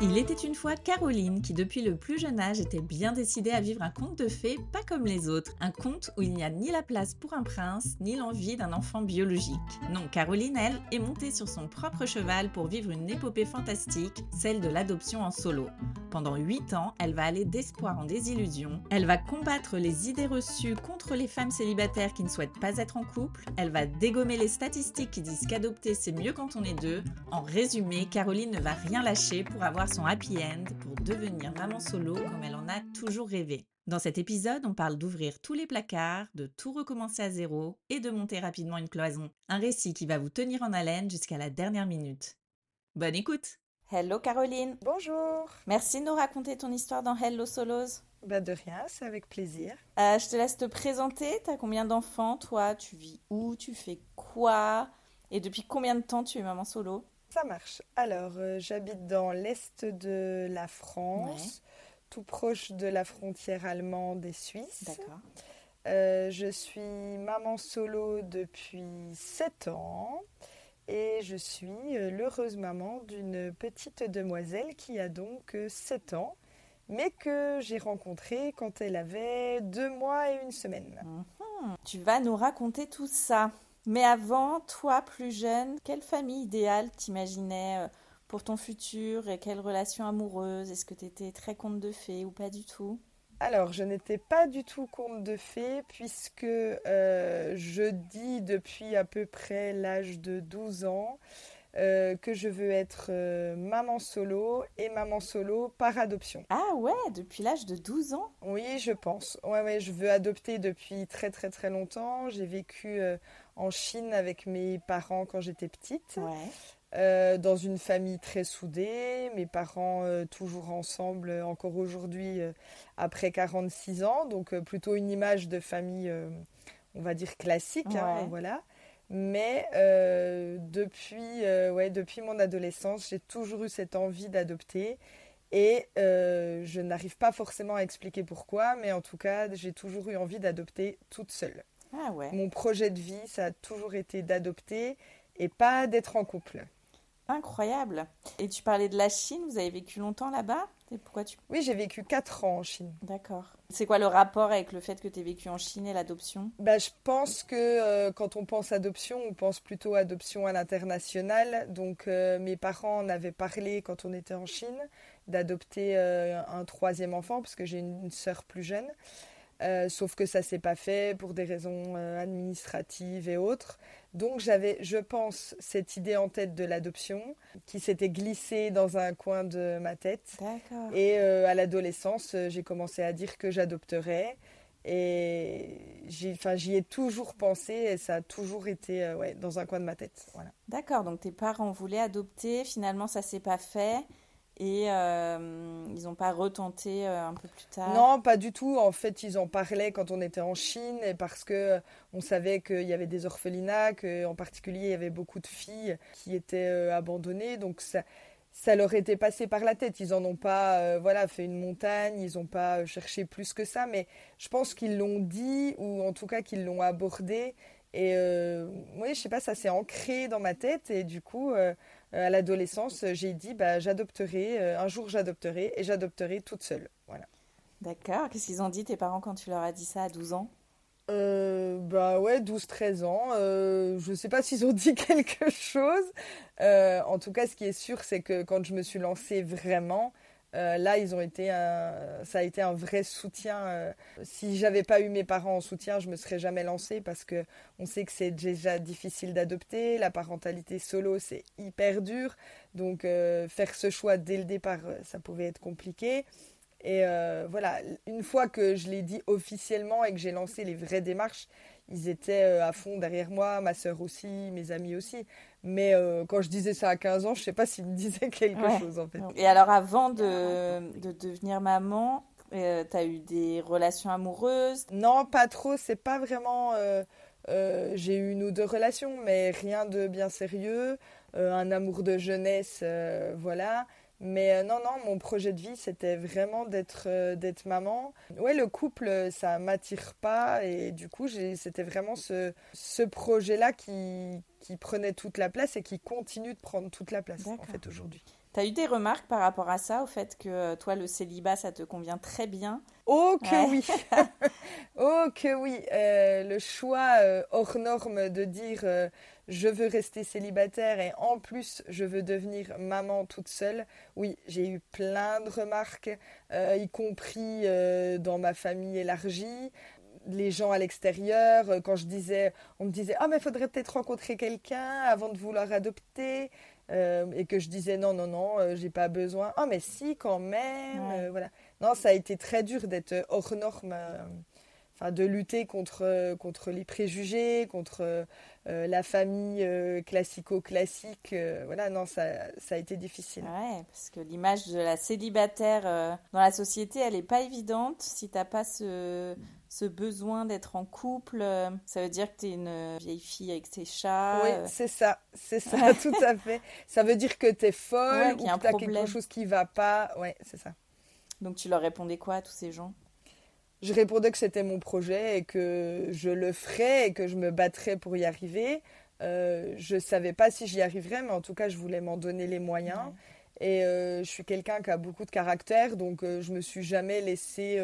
Il était une fois Caroline qui, depuis le plus jeune âge, était bien décidée à vivre un conte de fées pas comme les autres. Un conte où il n'y a ni la place pour un prince, ni l'envie d'un enfant biologique. Non, Caroline, elle, est montée sur son propre cheval pour vivre une épopée fantastique, celle de l'adoption en solo. Pendant 8 ans, elle va aller d'espoir en désillusion. Elle va combattre les idées reçues contre les femmes célibataires qui ne souhaitent pas être en couple. Elle va dégommer les statistiques qui disent qu'adopter c'est mieux quand on est deux. En résumé, Caroline ne va rien lâcher pour avoir son happy end pour devenir maman solo comme elle en a toujours rêvé. Dans cet épisode, on parle d'ouvrir tous les placards, de tout recommencer à zéro et de monter rapidement une cloison. Un récit qui va vous tenir en haleine jusqu'à la dernière minute. Bonne écoute Hello Caroline Bonjour Merci de nous raconter ton histoire dans Hello Solos. Bah de rien, c'est avec plaisir. Euh, je te laisse te présenter. T'as combien d'enfants Toi, tu vis où? Tu fais quoi? Et depuis combien de temps tu es maman solo? Ça marche. Alors, euh, j'habite dans l'est de la France, tout proche de la frontière allemande et suisse. D'accord. Euh, je suis maman solo depuis 7 ans et je suis euh, l'heureuse maman d'une petite demoiselle qui a donc 7 ans, mais que j'ai rencontrée quand elle avait 2 mois et une semaine. Mhm. Tu vas nous raconter tout ça. Mais avant, toi, plus jeune, quelle famille idéale t'imaginais euh, pour ton futur et quelle relation amoureuse? Est-ce que tu étais très conte de fées ou pas du tout? Alors, je n'étais pas du tout conte de fées puisque euh, je dis depuis à peu près l'âge de 12 ans euh, que je veux être maman solo et maman solo par adoption. Ah ouais, depuis l'âge de 12 ans? Oui, je pense. Ouais, ouais, je veux adopter depuis très très très longtemps. J'ai vécu en Chine avec mes parents quand j'étais petite. Euh, dans une famille très soudée, mes parents euh, toujours ensemble euh, encore aujourd'hui après 46 ans, donc plutôt une image de famille, on va dire classique, hein, voilà. Mais depuis, ouais, depuis mon adolescence, j'ai toujours eu cette envie d'adopter et je n'arrive pas forcément à expliquer pourquoi, mais en tout cas, j'ai toujours eu envie d'adopter toute seule. Ah Mon projet de vie, ça a toujours été d'adopter et pas d'être en couple. Incroyable. Et tu parlais de la Chine, vous avez vécu longtemps là-bas? Pourquoi tu... Oui, j'ai vécu 4 ans en Chine. D'accord. C'est quoi le rapport avec le fait que tu aies vécu en Chine et l'adoption? Bah, Je pense que euh, quand on pense adoption, on pense plutôt adoption à l'international. Donc euh, mes parents en avaient parlé quand on était en Chine d'adopter euh, un troisième enfant, parce que j'ai une, une sœur plus jeune. Euh, sauf que ça s'est pas fait pour des raisons euh, administratives et autres. Donc j'avais, je pense, cette idée en tête de l'adoption qui s'était glissée dans un coin de ma tête. Et euh, à l'adolescence, j'ai commencé à dire que j'adopterais. Et j'y ai toujours pensé et ça a toujours été ouais, dans un coin de ma tête. Voilà. D'accord, donc tes parents voulaient adopter, finalement ça s'est pas fait. Et euh, ils n'ont pas retenté euh, un peu plus tard? Non, pas du tout. En fait, ils en parlaient quand on était en Chine parce que euh, on savait qu'il y avait des orphelinats, qu'en particulier il y avait beaucoup de filles qui étaient abandonnées. Donc ça, ça leur était passé par la tête. Ils n'en ont pas voilà, fait une montagne, ils n'ont pas cherché plus que ça. Mais je pense qu'ils l'ont dit ou en tout cas qu'ils l'ont abordé Et oui, je sais pas, ça s'est ancré dans ma tête. Et du coup, à l'adolescence, j'ai dit, bah, j'adopterai, un jour j'adopterai, et j'adopterai toute seule. Voilà. D'accord. Qu'est-ce qu'ils ont dit, tes parents, quand tu leur as dit ça à 12 ans? Euh, bah ouais, 12-13 ans. Euh, je sais pas s'ils ont dit quelque chose. Euh, en tout cas, ce qui est sûr, c'est que quand je me suis lancée vraiment, euh, là, ils ont été ça a été un vrai soutien. si j'avais pas eu mes parents en soutien, je me serais jamais lancée parce que on sait que c'est déjà difficile d'adopter. La parentalité solo, c'est hyper dur. Donc, faire ce choix dès le départ, ça pouvait être compliqué. Et euh, voilà, une fois que je l'ai dit officiellement et que j'ai lancé les vraies démarches, ils étaient euh, à fond derrière moi, ma sœur aussi, mes amis aussi. Mais euh, quand je disais ça à 15 ans, je ne sais pas s'ils me disaient quelque chose en fait. Et alors avant de, de devenir maman, tu as eu des relations amoureuses? Non, pas trop, c'est pas vraiment... j'ai eu une ou deux relations, mais rien de bien sérieux. un amour de jeunesse, voilà. Mais euh, non, non, mon projet de vie, c'était vraiment d'être euh, d'être maman. Ouais, le couple, ça m'attire pas. Et du coup, c'était vraiment ce, ce projet-là qui, qui prenait toute la place et qui continue de prendre toute la place, en fait, aujourd'hui. Tu as eu des remarques par rapport à ça, au fait que euh, toi, le célibat, ça te convient très bien? Oh que oui Oh que oui Le choix hors norme de dire je veux rester célibataire et en plus je veux devenir maman toute seule. Oui, j'ai eu plein de remarques, euh, y compris euh, dans ma famille élargie. Les gens à l'extérieur, euh, quand je disais, on me disait, ah mais faudrait peut-être rencontrer quelqu'un avant de vouloir adopter, et que je disais non non non, j'ai pas besoin. Ah mais si quand même, voilà. Non, ça a été très dur d'être hors norme enfin, de lutter contre, contre les préjugés, contre la famille euh, classico-classique. Euh, voilà, non, ça, ça, a été difficile. Ouais, parce que l'image de la célibataire dans la société, elle n'est pas évidente. Si tu n'as pas ce, ce besoin d'être en couple, ça veut dire que tu es une vieille fille avec tes chats. Oui, c'est ça, c'est ça, tout à fait. Ça veut dire que tu es folle ou que tu as quelque chose qui va pas. Ouais, c'est ça. Donc tu leur répondais quoi à tous ces gens? Je répondais que c'était mon projet et que je le ferais et que je me battrais pour y arriver. Euh, je ne savais pas si j'y arriverais, mais en tout cas, je voulais m'en donner les moyens. Et euh, je suis quelqu'un qui a beaucoup de caractère, donc euh, je me suis jamais laissée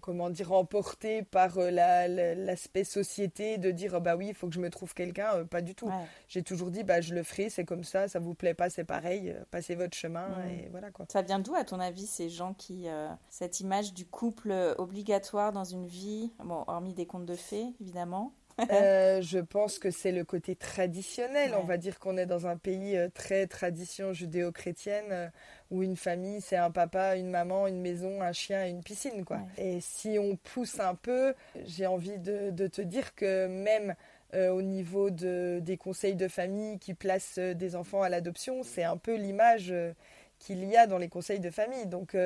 comment dire, emporté par euh, l'aspect société de dire bah oui, il faut que je me trouve quelqu'un. Euh, pas du tout. J'ai toujours dit bah je le ferai, c'est comme ça, ça vous plaît pas, c'est pareil, euh, passez votre chemin et voilà quoi. Ça vient d'où à ton avis ces gens qui cette image du couple obligatoire dans une vie, bon hormis des contes de fées évidemment. je pense que c'est le côté traditionnel. On va dire qu'on est dans un pays très tradition judéo-chrétienne où une famille, c'est un papa, une maman, une maison, un chien et une piscine. Quoi. Et si on pousse un peu, j'ai envie de, te dire que même euh, au niveau de, des conseils de famille qui placent euh, des enfants à l'adoption, c'est un peu l'image euh, qu'il y a dans les conseils de famille. Donc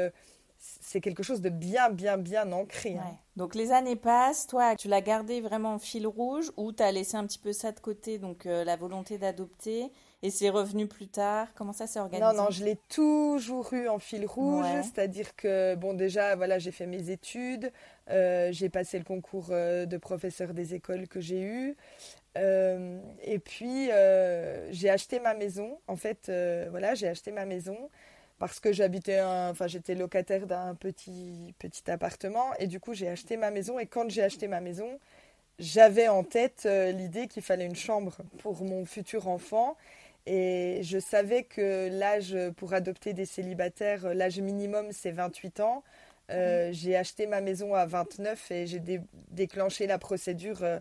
c'est quelque chose de bien, bien, bien ancré. Hein. Donc les années passent, toi, tu l'as gardé vraiment en fil rouge ou tu as laissé un petit peu ça de côté, donc la volonté d'adopter et c'est revenu plus tard? Comment ça s'est organisé? Non, non, je l'ai toujours eu en fil rouge. C'est-à-dire que, bon, déjà, voilà, j'ai fait mes études. Euh, j'ai passé le concours euh, de professeur des écoles que j'ai eu. Euh, et puis, j'ai acheté ma maison. En fait, voilà, j'ai acheté ma maison parce que j'habitais, enfin, j'étais locataire d'un petit, petit appartement. Et du coup, j'ai acheté ma maison. Et quand j'ai acheté ma maison, j'avais en tête l'idée qu'il fallait une chambre pour mon futur enfant et je savais que l'âge pour adopter des célibataires, l'âge minimum, c'est 28 ans. Euh, mhm. J'ai acheté ma maison à 29 et j'ai déclenché la procédure euh,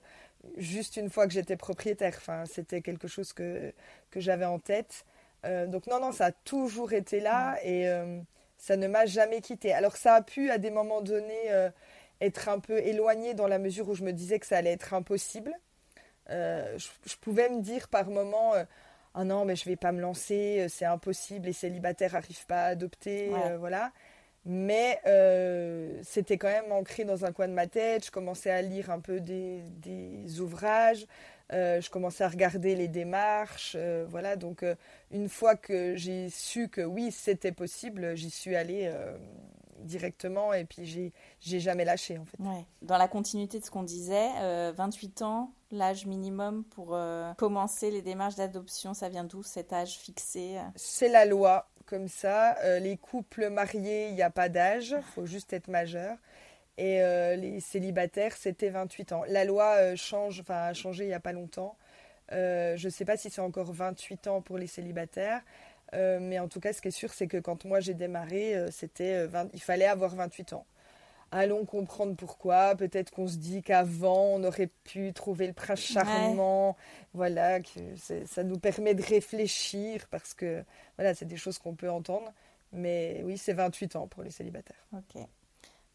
juste une fois que j'étais propriétaire. Enfin, c'était quelque chose que, que j'avais en tête. Euh, donc non, non, ça a toujours été là mhm. et ça ne m'a jamais quitté. Alors ça a pu à des moments donnés être un peu éloigné dans la mesure où je me disais que ça allait être impossible. Je, je, pouvais me dire par moments ah non, mais je vais pas me lancer, euh, c'est impossible, les célibataires n'arrivent pas à adopter, euh, voilà. Mais euh, c'était quand même ancré dans un coin de ma tête. Je commençais à lire un peu des, ouvrages, je commençais à regarder les démarches, voilà. Donc une fois que j'ai su que oui, c'était possible, j'y suis allée directement et puis j'ai j'ai jamais lâché en fait. Dans la continuité de ce qu'on disait, 28 ans, l'âge minimum pour commencer les démarches d'adoption, ça vient d'où cet âge fixé C'est la loi comme ça. les couples mariés, il n'y a pas d'âge, il faut juste être majeur. Et euh, les célibataires, c'était 28 ans. La loi euh, change, enfin, a changé il n'y a pas longtemps. Euh, je ne sais pas si c'est encore 28 ans pour les célibataires. mais en tout cas, ce qui est sûr, c'est que quand moi j'ai démarré, c'était il fallait avoir 28 ans. Allons comprendre pourquoi. Peut-être qu'on se dit qu'avant, on aurait pu trouver le prince charmant. Voilà, que ça nous permet de réfléchir parce que voilà, c'est des choses qu'on peut entendre. Mais oui, c'est 28 ans pour les célibataires. Ok.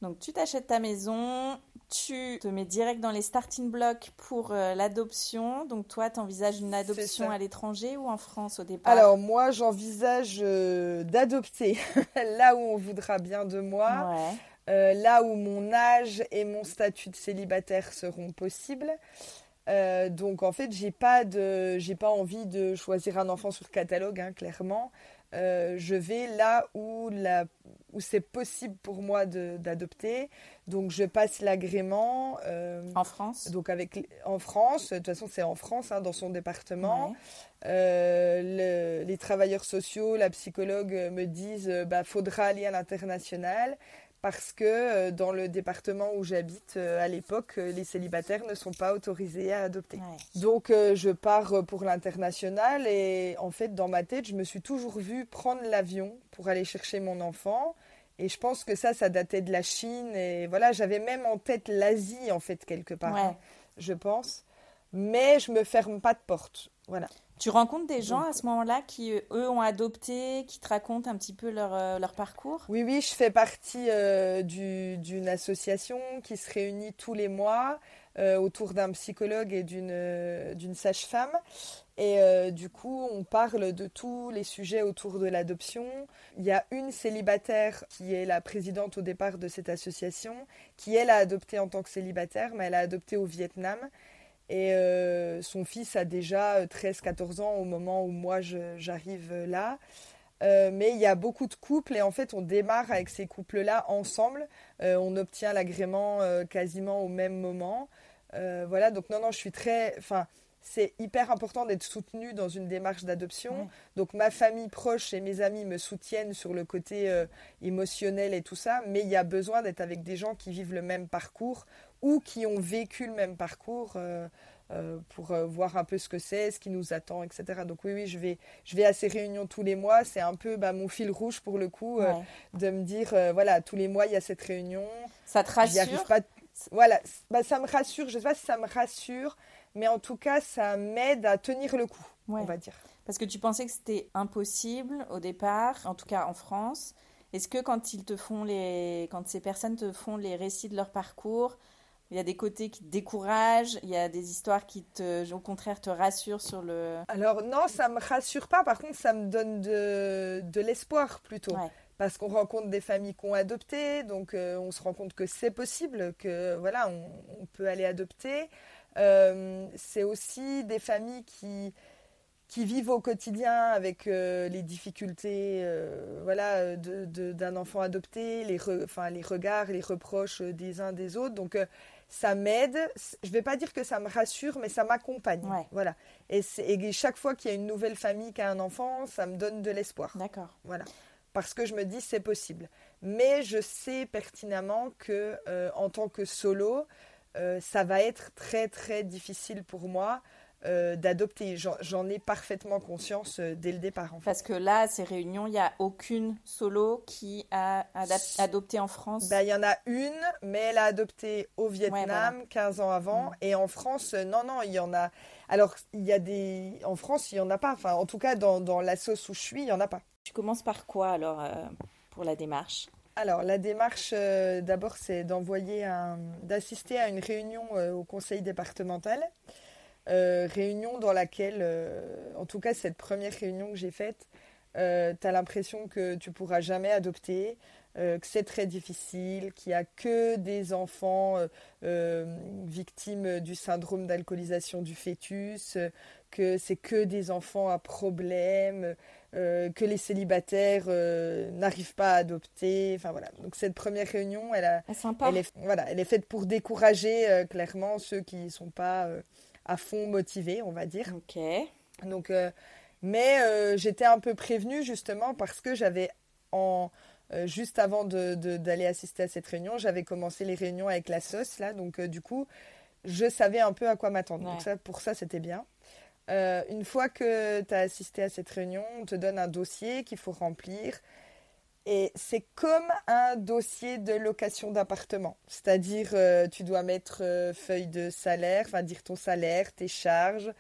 Donc tu t'achètes ta maison, tu te mets direct dans les starting blocks pour euh, l'adoption. Donc toi, tu envisages une adoption à l'étranger ou en France au départ? Alors moi, j'envisage euh, d'adopter là où on voudra bien de moi, euh, là où mon âge et mon statut de célibataire seront possibles. donc en fait, j'ai pas de, j'ai pas envie de choisir un enfant sur catalogue, hein, clairement. Je vais là où la où c'est possible pour moi d'adopter. Donc je passe l'agrément. Euh, en France? Donc avec, en France, de toute façon c'est en France, hein, dans son département. Euh, les travailleurs sociaux, la psychologue me disent bah faudra aller à l'international parce que euh, dans le département où j'habite à l'époque, les célibataires ne sont pas autorisés à adopter. Donc je pars pour l'international et en fait dans ma tête, je me suis toujours vue prendre l'avion pour aller chercher mon enfant et je pense que ça, ça datait de la Chine. Et voilà, j'avais même en tête l'Asie, en fait, quelque part, hein, je pense. Mais je me ferme pas de porte. Voilà. Tu rencontres des gens à ce moment-là qui, eux, ont adopté, qui te racontent un petit peu leur, euh, leur parcours? Oui, oui, je fais partie euh, d'une association qui se réunit tous les mois euh, autour d'un psychologue et d'une sage-femme. Et euh, du coup, on parle de tous les sujets autour de l'adoption. Il y a une célibataire qui est la présidente au départ de cette association, qui elle a adopté en tant que célibataire, mais elle a adopté au Vietnam. Et euh, son fils a déjà 13-14 ans au moment où moi j'arrive là. Euh, mais il y a beaucoup de couples et en fait on démarre avec ces couples-là ensemble. on obtient l'agrément quasiment au même moment. voilà, donc non, non, je suis très... Enfin, c'est hyper important d'être soutenu dans une démarche d'adoption. Donc ma famille proche et mes amis me soutiennent sur le côté euh, émotionnel et tout ça, mais il y a besoin d'être avec des gens qui vivent le même parcours ou qui ont vécu le même parcours euh, euh, pour voir un peu ce que c'est, ce qui nous attend, etc. Donc oui, oui, je vais, je vais à ces réunions tous les mois. C'est un peu bah, mon fil rouge pour le coup, de me dire, voilà, tous les mois, il y a cette réunion. Ça te rassure? Voilà, bah, ça me rassure. Je ne sais pas si ça me rassure mais en tout cas, ça m'aide à tenir le coup, on va dire. Parce que tu pensais que c'était impossible au départ, en tout cas en France. Est-ce que quand ils te font les, quand ces personnes te font les récits de leur parcours, il y a des côtés qui te découragent, il y a des histoires qui te, au contraire, te rassurent sur le. Alors non, ça me rassure pas. Par contre, ça me donne de, de l'espoir plutôt. Parce qu'on rencontre des familles qui ont adopté, donc euh, on se rend compte que c'est possible, que voilà, on peut aller adopter. Euh, c'est aussi des familles qui, qui vivent au quotidien avec euh, les difficultés euh, voilà, d'un enfant adopté, les, enfin, les regards, les reproches des uns des autres. Donc ça m'aide. Je ne vais pas dire que ça me rassure, mais ça m'accompagne. Voilà. Et, et, chaque fois qu'il y a une nouvelle famille qui a un enfant, ça me donne de l'espoir. D'accord. Voilà. Parce que je me dis c'est possible. Mais je sais pertinemment que en tant que solo, euh, ça va être très très difficile pour moi euh, d'adopter. J'en ai parfaitement conscience euh, dès le départ. Parce que là, à ces réunions, il n'y a aucune solo qui a adopté en France bah, Il y en a une, mais elle a adopté au Vietnam 15 ans avant. Mm. Et en France, non, non, il y en a. Alors, il y a des. En France, il n'y en a pas. Enfin, en tout cas, dans, dans la sauce où je suis, il n'y en a pas. Tu commences par quoi alors pour la démarche? Alors, la démarche, euh, d'abord, c'est d'envoyer d'assister à une réunion euh, au conseil départemental. Euh, réunion dans laquelle, en tout cas, cette première réunion que j'ai faite, tu as l'impression que tu pourras jamais adopter, que c'est très difficile, qu'il n'y a que des enfants victimes du syndrome d'alcoolisation du fœtus, que c'est que des enfants à problème, que les célibataires n'arrivent pas à adopter. Enfin voilà. Donc cette première réunion, elle, a, ah, elle, est, voilà, elle est faite pour décourager clairement ceux qui ne sont pas à fond motivés, on va dire. Ok. Donc, mais j'étais un peu prévenue justement parce que j'avais en euh, juste avant d'aller assister à cette réunion, j'avais commencé les réunions avec la sauce, là, donc euh, du coup, je savais un peu à quoi m'attendre. Donc ça, pour ça, c'était bien. Euh, une fois que tu as assisté à cette réunion, on te donne un dossier qu'il faut remplir. Et c'est comme un dossier de location d'appartement. C'est-à-dire, tu dois mettre feuille de salaire, enfin dire ton salaire, tes charges,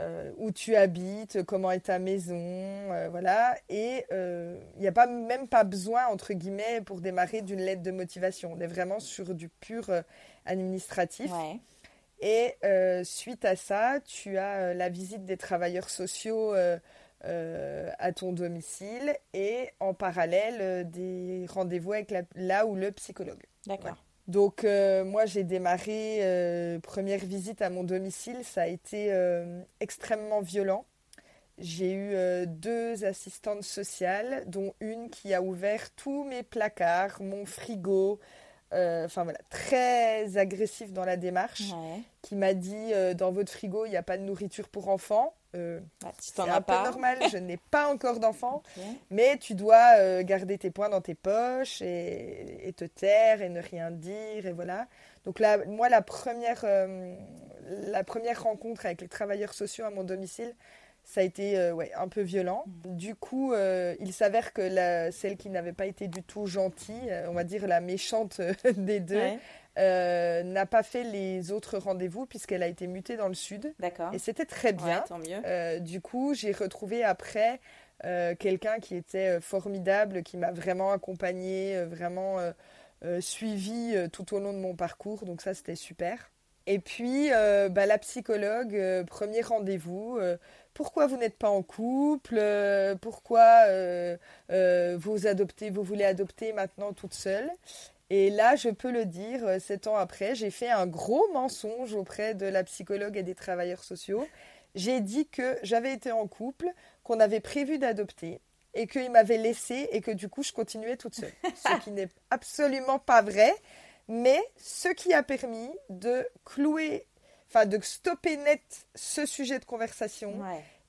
euh, où tu habites, comment est ta maison, euh, voilà. Et il euh, n'y a pas, même pas besoin, entre guillemets, pour démarrer d'une lettre de motivation. On est vraiment sur du pur administratif. Et suite à ça, tu as la visite des travailleurs sociaux à ton domicile et en parallèle des rendez-vous avec la, là ou le psychologue. D'accord. Donc euh, moi j'ai démarré euh, première visite à mon domicile, ça a été euh, extrêmement violent. J'ai eu deux assistantes sociales, dont une qui a ouvert tous mes placards, mon frigo, enfin voilà, très agressif dans la démarche, qui m'a dit dans votre frigo il n'y a pas de nourriture pour enfants. Euh, bah, c'est un peu normal, je n'ai pas encore d'enfant, mais tu dois euh, garder tes points dans tes poches et, te taire et ne rien dire et voilà. Donc là, moi, la première, euh, la première rencontre avec les travailleurs sociaux à mon domicile, ça a été ouais, un peu violent. Mm. Du coup, il s'avère que la, celle qui n'avait pas été du tout gentille, on va dire la méchante des deux, euh, n'a pas fait les autres rendez-vous puisqu'elle a été mutée dans le sud. D'accord. Et c'était très bien. tant mieux. Euh, du coup, j'ai retrouvé après euh, quelqu'un qui était formidable, qui m'a vraiment accompagnée, vraiment suivi tout au long de mon parcours. Donc ça, c'était super. Et puis, bah, la psychologue, premier rendez-vous. pourquoi vous n'êtes pas en couple Pourquoi vous adoptez, vous voulez adopter maintenant toute seule? Et là, je peux le dire, euh, sept ans après, j'ai fait un gros mensonge auprès de la psychologue et des travailleurs sociaux. J'ai dit que j'avais été en couple, qu'on avait prévu d'adopter et qu'il m'avait laissé et que du coup, je continuais toute seule. ce qui n'est absolument pas vrai, mais ce qui a permis de clouer, enfin de stopper net ce sujet de conversation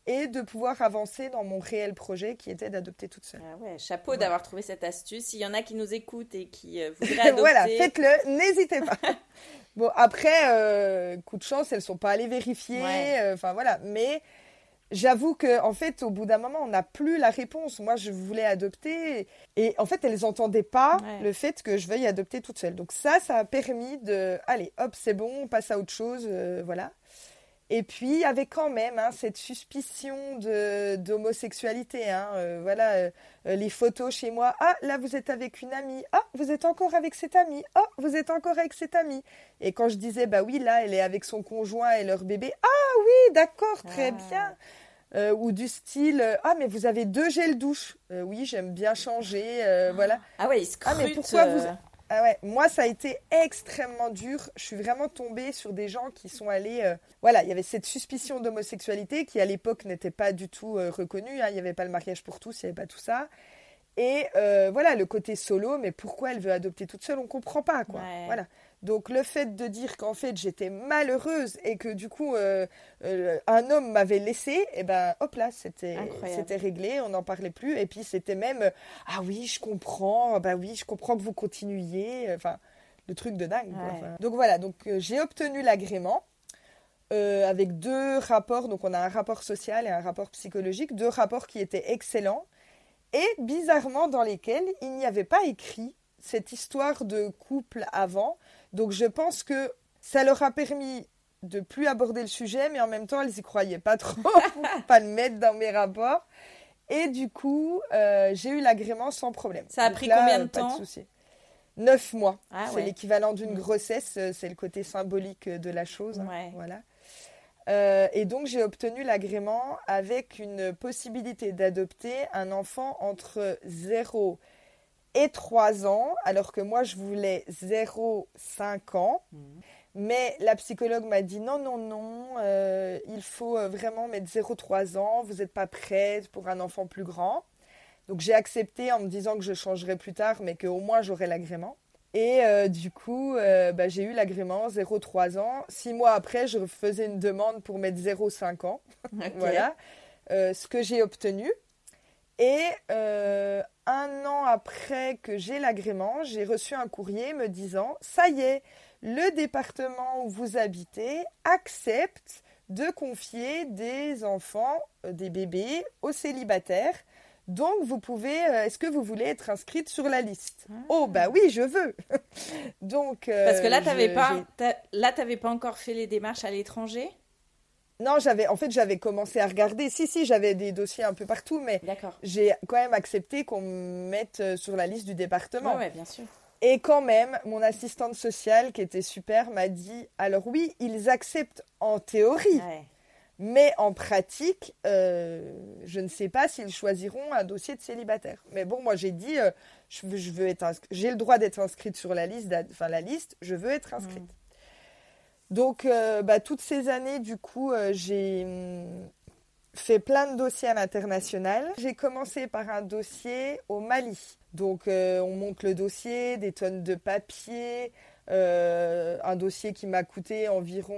et de pouvoir avancer dans mon réel projet qui était d'adopter toute seule. Ah ouais, chapeau d'avoir trouvé cette astuce. S'il y en a qui nous écoutent et qui euh, voudraient adopter... voilà, faites-le, n'hésitez pas. bon, après, euh, coup de chance, elles sont pas allées vérifier, euh, enfin voilà, mais j'avoue que en fait au bout d'un moment on n'a plus la réponse. Moi je voulais adopter et en fait elles n'entendaient pas le fait que je veuille adopter toute seule. Donc ça ça a permis de allez hop c'est bon on passe à autre chose voilà et puis, il y avait quand même hein, cette suspicion d'homosexualité. Hein, euh, voilà, euh, euh, les photos chez moi. Ah, là, vous êtes avec une amie. Ah, vous êtes encore avec cette amie. Ah, vous êtes encore avec cette amie. Et quand je disais, bah oui, là, elle est avec son conjoint et leur bébé. Ah oui, d'accord, très ah. bien. ou du style, ah, mais vous avez deux gels douche. oui, j'aime bien changer. voilà. Ah ouais, ils Ah, mais pourquoi vous. Ah ouais, moi ça a été extrêmement dur. Je suis vraiment tombée sur des gens qui sont allés. Euh, voilà, il y avait cette suspicion d'homosexualité qui à l'époque n'était pas du tout euh, reconnue. Hein. Il n'y avait pas le mariage pour tous, il n'y avait pas tout ça. Et euh, voilà, le côté solo, mais pourquoi elle veut adopter toute seule, on ne comprend pas quoi. Voilà. Donc le fait de dire qu'en fait j'étais malheureuse et que du coup euh, euh, un homme m'avait laissé, et eh ben hop là c'était c'était réglé, on n'en parlait plus et puis c'était même ah oui je comprends, bah oui je comprends que vous continuiez, enfin le truc de dingue. donc voilà donc euh, j'ai obtenu l'agrément. avec deux rapports, donc on a un rapport social et un rapport psychologique, deux rapports qui étaient excellents et bizarrement dans lesquels il n'y avait pas écrit cette histoire de couple avant, donc je pense que ça leur a permis de plus aborder le sujet, mais en même temps, elles y croyaient pas trop pour pas le mettre dans mes rapports. Et du coup, euh, j'ai eu l'agrément sans problème. Ça a pris combien de temps Neuf mois. Ah c'est l'équivalent d'une mm. grossesse, euh, c'est le côté symbolique de la chose. Hein, voilà. Euh, et donc j'ai obtenu l'agrément avec une possibilité d'adopter un enfant entre 0 et 3 ans, alors que moi je voulais 0, 5 ans. Mhm. Mais la psychologue m'a dit non, non, non, euh, il faut euh, vraiment mettre 0,3 ans, vous n'êtes pas prête pour un enfant plus grand. Donc j'ai accepté en me disant que je changerai plus tard, mais qu'au moins j'aurai l'agrément. Et euh, du coup, bah, j'ai eu l'agrément 0,3 ans. Six mois après, je faisais une demande pour mettre 0,5 ans. voilà ce que j'ai obtenu. Et un an après que j'ai l'agrément, j'ai reçu un courrier me disant Ça y est, le département où vous habitez accepte de confier des enfants, euh, des bébés aux célibataires. Donc, vous pouvez, euh, est-ce que vous voulez être inscrite sur la liste? Ah. Oh, bah oui, je veux. Donc, euh, parce que là, tu n'avais pas, là, pas encore fait les démarches à l'étranger? Non, j'avais, en fait, j'avais commencé à regarder. Si, si, j'avais des dossiers un peu partout, mais j'ai quand même accepté qu'on me mette sur la liste du département. Oui, bien sûr. Et quand même, mon assistante sociale, qui était super, m'a dit alors oui, ils acceptent en théorie, mais en pratique, euh, je ne sais pas s'ils choisiront un dossier de célibataire. Mais bon, moi j'ai dit euh, je, veux, je veux être j'ai le droit d'être inscrite sur la liste, enfin la liste, je veux être inscrite. Mm. Donc, euh, bah, toutes ces années, du coup, j'ai hum, fait plein de dossiers à l'international. J'ai commencé par un dossier au Mali. Donc euh, on monte le dossier, des tonnes de papier, euh, un dossier qui m'a coûté environ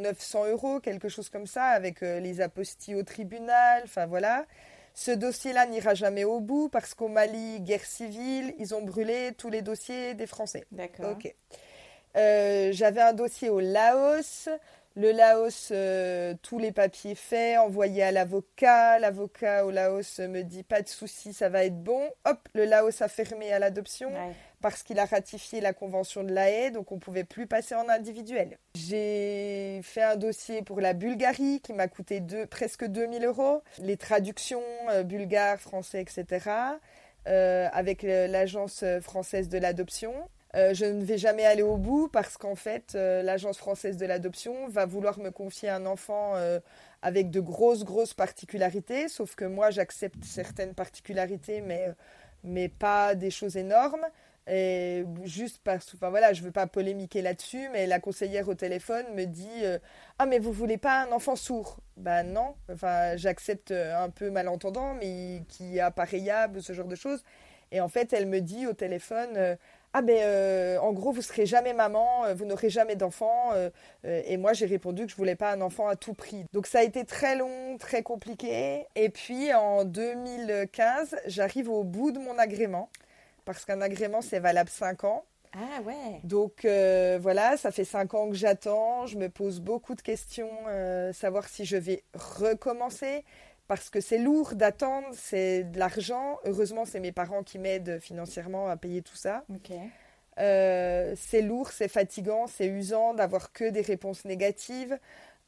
900 euros, quelque chose comme ça, avec euh, les apostilles au tribunal, enfin voilà. Ce dossier-là n'ira jamais au bout parce qu'au Mali, guerre civile, ils ont brûlé tous les dossiers des Français. D'accord. Ok. J'avais un dossier au Laos. Le Laos, euh, tous les papiers faits, envoyés à l'avocat. L'avocat au Laos me dit pas de souci, ça va être bon. Hop, le Laos a fermé à l'adoption parce qu'il a ratifié la convention de la haie, donc on ne pouvait plus passer en individuel. J'ai fait un dossier pour la Bulgarie qui m'a coûté presque 2000 euros. Les traductions euh, bulgares, français, etc. Euh, avec l'agence française de l'adoption. Euh, je ne vais jamais aller au bout parce qu'en fait, euh, l'Agence française de l'adoption va vouloir me confier un enfant euh, avec de grosses, grosses particularités, sauf que moi, j'accepte certaines particularités, mais, mais pas des choses énormes. Et juste parce enfin voilà, je veux pas polémiquer là-dessus, mais la conseillère au téléphone me dit Ah, mais vous voulez pas un enfant sourd? Ben non, enfin, j'accepte un peu malentendant, mais qui est appareillable, ce genre de choses. Et en fait, elle me dit au téléphone ah ben euh, en gros vous serez jamais maman, euh, vous n'aurez jamais d'enfant. Euh, et moi j'ai répondu que je voulais pas un enfant à tout prix. Donc ça a été très long, très compliqué. Et puis en 2015 j'arrive au bout de mon agrément parce qu'un agrément c'est valable 5 ans. Ah ouais. Donc voilà, ça fait 5 ans que j'attends. Je me pose beaucoup de questions, savoir si je vais recommencer parce que c'est lourd d'attendre, c'est de l'argent. Heureusement, c'est mes parents qui m'aident financièrement à payer tout ça. Euh, c'est lourd, c'est fatigant, c'est usant d'avoir que des réponses négatives.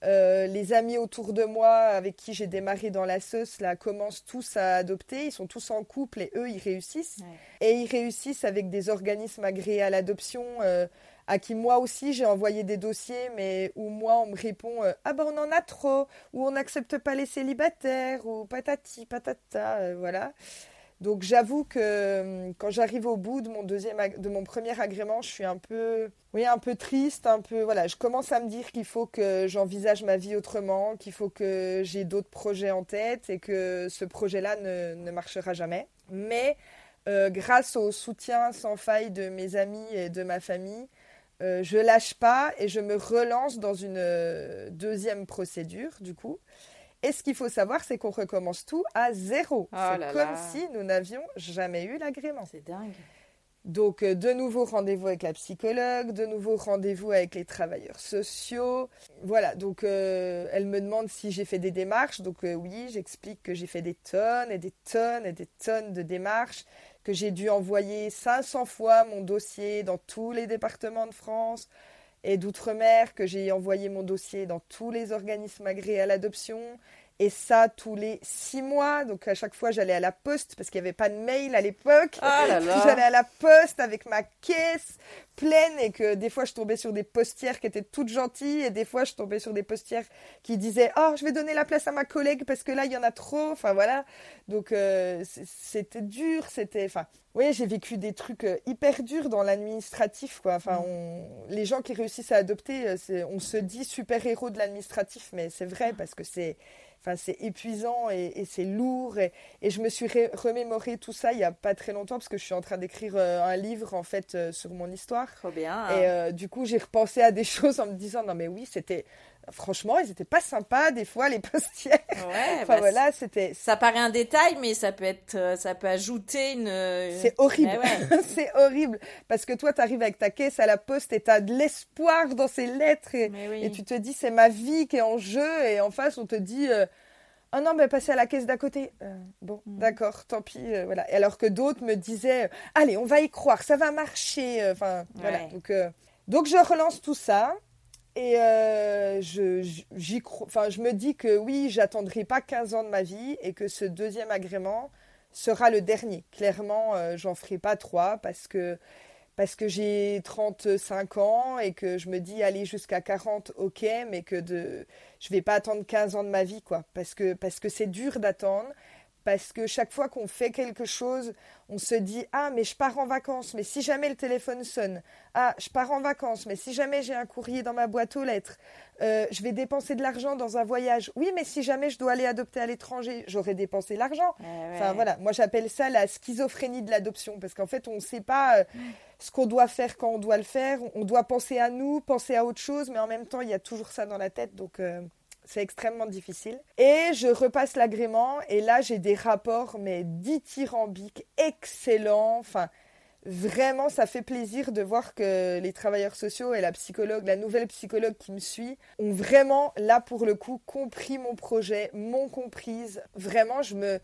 Euh, les amis autour de moi avec qui j'ai démarré dans la sauce là commencent tous à adopter, ils sont tous en couple et eux ils réussissent. Et ils réussissent avec des organismes agréés à l'adoption. Euh, à qui moi aussi j'ai envoyé des dossiers, mais où moi on me répond euh, Ah ben on en a trop, ou on n'accepte pas les célibataires, ou patati patata, euh, voilà. Donc j'avoue que hum, quand j'arrive au bout de mon deuxième de mon premier agrément, je suis un peu oui, un peu triste, un peu voilà, je commence à me dire qu'il faut que j'envisage ma vie autrement, qu'il faut que j'ai d'autres projets en tête et que ce projet-là ne, ne marchera jamais. Mais euh, grâce au soutien sans faille de mes amis et de ma famille, euh, je lâche pas et je me relance dans une euh, deuxième procédure, du coup. Et ce qu'il faut savoir, c'est qu'on recommence tout à zéro. Oh c'est comme si nous n'avions jamais eu l'agrément. C'est dingue. Donc, euh, de nouveau rendez-vous avec la psychologue, de nouveau rendez-vous avec les travailleurs sociaux. Voilà, donc elle me demande si j'ai fait des démarches. Donc, oui, j'explique que j'ai fait des tonnes et des tonnes et des tonnes de démarches que j'ai dû envoyer 500 fois mon dossier dans tous les départements de France et d'outre-mer, que j'ai envoyé mon dossier dans tous les organismes agréés à l'adoption Et ça, tous les six mois. Donc, à chaque fois, j'allais à la poste parce qu'il n'y avait pas de mail à l'époque. Ah j'allais à la poste avec ma caisse pleine et que des fois, je tombais sur des postières qui étaient toutes gentilles et des fois, je tombais sur des postières qui disaient Oh, je vais donner la place à ma collègue parce que là, il y en a trop. Enfin, voilà. Donc, euh, c'était dur. C'était. Enfin, oui, j'ai vécu des trucs euh, hyper durs dans l'administratif. Quoi. Enfin, mm. les gens qui réussissent à adopter, euh, on se dit super-héros de l'administratif, mais c'est vrai parce que c'est Enfin, c'est épuisant et, c'est lourd. Et, je me suis remémoré tout ça il n'y a pas très longtemps parce que je suis en train d'écrire euh, un livre en fait euh, sur mon histoire. Trop bien. Et euh, du coup, j'ai repensé à des choses en me disant non mais oui, c'était franchement, ils n'étaient pas sympas des fois les postières. Ouais, enfin bah, voilà, c'était. Ça paraît un détail, mais ça peut être, euh, ça peut ajouter une. C'est horrible. c'est horrible parce que toi, tu arrives avec ta caisse à la poste et tu as de l'espoir dans ces lettres et, tu te dis c'est ma vie qui est en jeu et en face on te dit. Euh, oh non, mais passez à la caisse d'à côté. Euh, bon, mm. d'accord, tant pis. voilà. Et alors que d'autres me disaient, allez, on va y croire, ça va marcher. Enfin, voilà. Donc, donc je relance tout ça. Et euh, je, enfin, je me dis que oui, j'attendrai pas 15 ans de ma vie et que ce deuxième agrément sera le dernier. Clairement, euh, j'en ferai pas trois parce que, parce que j'ai 35 ans et que je me dis aller jusqu'à 40, ok, mais que de, je vais pas attendre 15 ans de ma vie, quoi. Parce que, parce que c'est dur d'attendre parce que chaque fois qu'on fait quelque chose, on se dit ah mais je pars en vacances, mais si jamais le téléphone sonne, ah je pars en vacances, mais si jamais j'ai un courrier dans ma boîte aux lettres, euh, je vais dépenser de l'argent dans un voyage. Oui, mais si jamais je dois aller adopter à l'étranger, j'aurais dépensé l'argent. Eh enfin voilà, moi j'appelle ça la schizophrénie de l'adoption. Parce qu'en fait on ne sait pas euh, ce qu'on doit faire quand on doit le faire. On doit penser à nous, penser à autre chose, mais en même temps il y a toujours ça dans la tête. Donc. Euh, c'est extrêmement difficile. Et je repasse l'agrément et là j'ai des rapports mais dithyrambiques, excellents. Enfin, vraiment ça fait plaisir de voir que les travailleurs sociaux et la psychologue, la nouvelle psychologue qui me suit, ont vraiment là pour le coup compris mon projet, m'ont comprise. Vraiment, je me